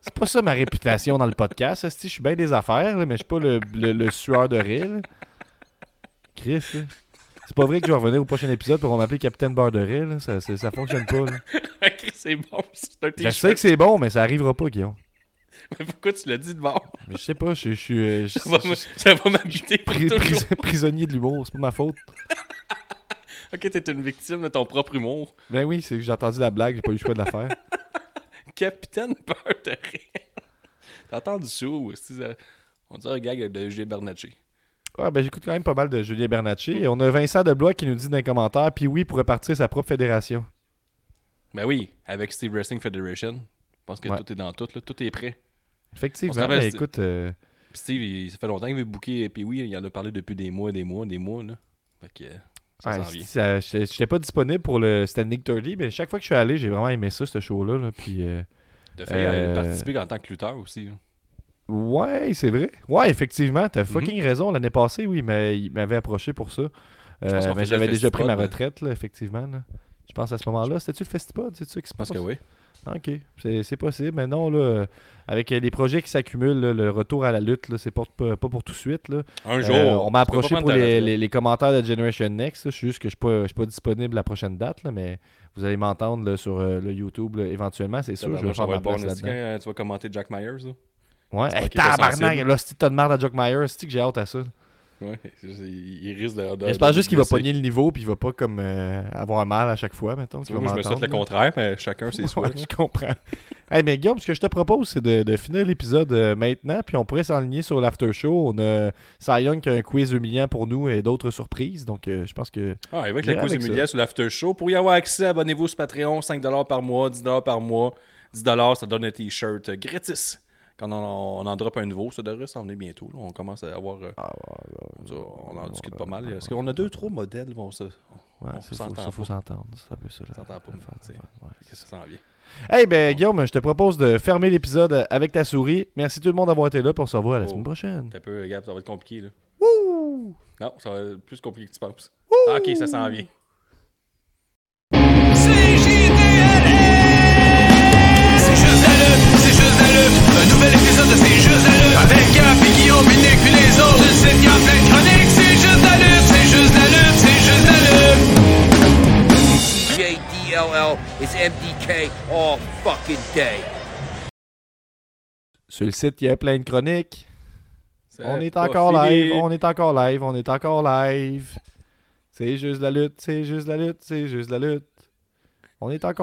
C'est pas ça ma réputation dans le podcast. Je suis bien des affaires, là, mais je suis pas le, le, le sueur de rire. Chris, là. C'est pas vrai que je vais revenir au prochain épisode pour m'appeler Capitaine rire. là. Ça, ça fonctionne pas. là. Chris, c'est bon, un Je sais que c'est bon, mais ça arrivera pas, Guillaume. Mais pourquoi tu l'as dit de bord? Mais je sais pas, je, suis euh, Ça va m'habiter pri- prisonnier de l'humour, c'est pas ma faute. Ok, t'es une victime de ton propre humour. Ben oui, c'est j'ai entendu la blague, j'ai pas eu le choix de la faire. Capitaine peur de rire. T'as entendu ça ça- On dirait un gag de G. Bernatchez. Ouais, ben j'écoute quand même pas mal de Julien Bernatchez. Et on a Vincent Deblois qui nous dit dans les commentaires, puis oui, pourrait partir sa propre fédération. Ben oui, avec Steve Wrestling Federation. Je pense que Ouais. tout est dans tout, là. tout est prêt. Effectivement, rappelle, ben, écoute, euh, Steve, il- ça fait longtemps qu'il veut booker, puis oui, il en a parlé depuis des mois, des mois, des mois. Là. Fait que ouais, j'étais j'étais pas disponible pour le Standing 30, mais chaque fois que je suis allé, j'ai vraiment aimé ça, ce show-là. là, puis, euh, De fait, Euh, participer en tant que lutteur aussi. là. ouais, c'est vrai. Ouais, effectivement, Mhm. t'as fucking raison. L'année passée, oui, mais il m'avait approché pour ça. Euh, mais j'avais déjà pris ma Festipod, retraite, là, effectivement. là. Je pense à ce moment-là. C'était-tu le Festipod? C'est ça qui se Je passe? que oui. Ok, c'est possible. Mais non, là, avec euh, les projets qui s'accumulent, le retour à la lutte, c'est pas, pas, pour tout de suite. Là. Un Euh, jour. on m'a approché pour les, retraite. les- les commentaires de Generation Next. là. Je suis juste que je ne suis, pas disponible la prochaine date, là, mais vous allez m'entendre sur euh, le YouTube éventuellement, c'est sûr. Je vais faire ma bon, place euh, tu vas commenter Jack Myers. Là? Ouais, hey, tabarnak, là, si t'as de merde à Jock Myers, c'est que j'ai hâte à ça. Ouais, il risque de. de J'espère juste qu'il va pogner le niveau puis il va pas comme euh, avoir mal à chaque fois, mettons. qu'il va Moi, je me souhaite le contraire, mais chacun ses Ouais, souhaits. je comprends. hey, mais Guillaume, ce que je te propose, c'est de, de finir l'épisode euh, maintenant, puis on pourrait s'enligner sur l'after show. On a Cy Young qui a un quiz humiliant pour nous et d'autres surprises. Donc, euh, je pense que. Ah, avec le quiz ça. humiliant sur l'after show. Pour y avoir accès, abonnez-vous sur Patreon, 5$ par mois, 10$ par mois. 10$, ça donne un t-shirt euh, gratis. Quand on, on en drop un nouveau, ça devrait s'en venir bientôt. là. On commence à avoir. euh, Ah, on, on en discute pas mal. Est-ce qu'on a deux, trois modèles vont se. Ouais, On s'entend faut, ça s'entendre. C'est un peu ça. s'entend pas, ça s'en vient? Hey, ben, Guillaume, je te propose de fermer l'épisode avec ta souris. Merci tout le monde d'avoir été là. Pour se revoir à la Oh. semaine prochaine. Un peu, Gab, ça va être compliqué. Là. Wouh! Non, ça va être plus compliqué que tu penses. Ah, ok, ça s'en vient. Lutte. Un nouvel épisode de C'est juste la lutte. Avec Gap et Guillaume, Binic puis les autres. Le site Gap, plein de chroniques. C'est juste la lutte, c'est juste la lutte, c'est juste la lutte. CJDLL is MDK all fucking day. Sur le site, il y a plein de chroniques. C'est On est encore fini. live, on est encore live, on est encore live. C'est juste la lutte, c'est juste la lutte, c'est juste la lutte. On est encore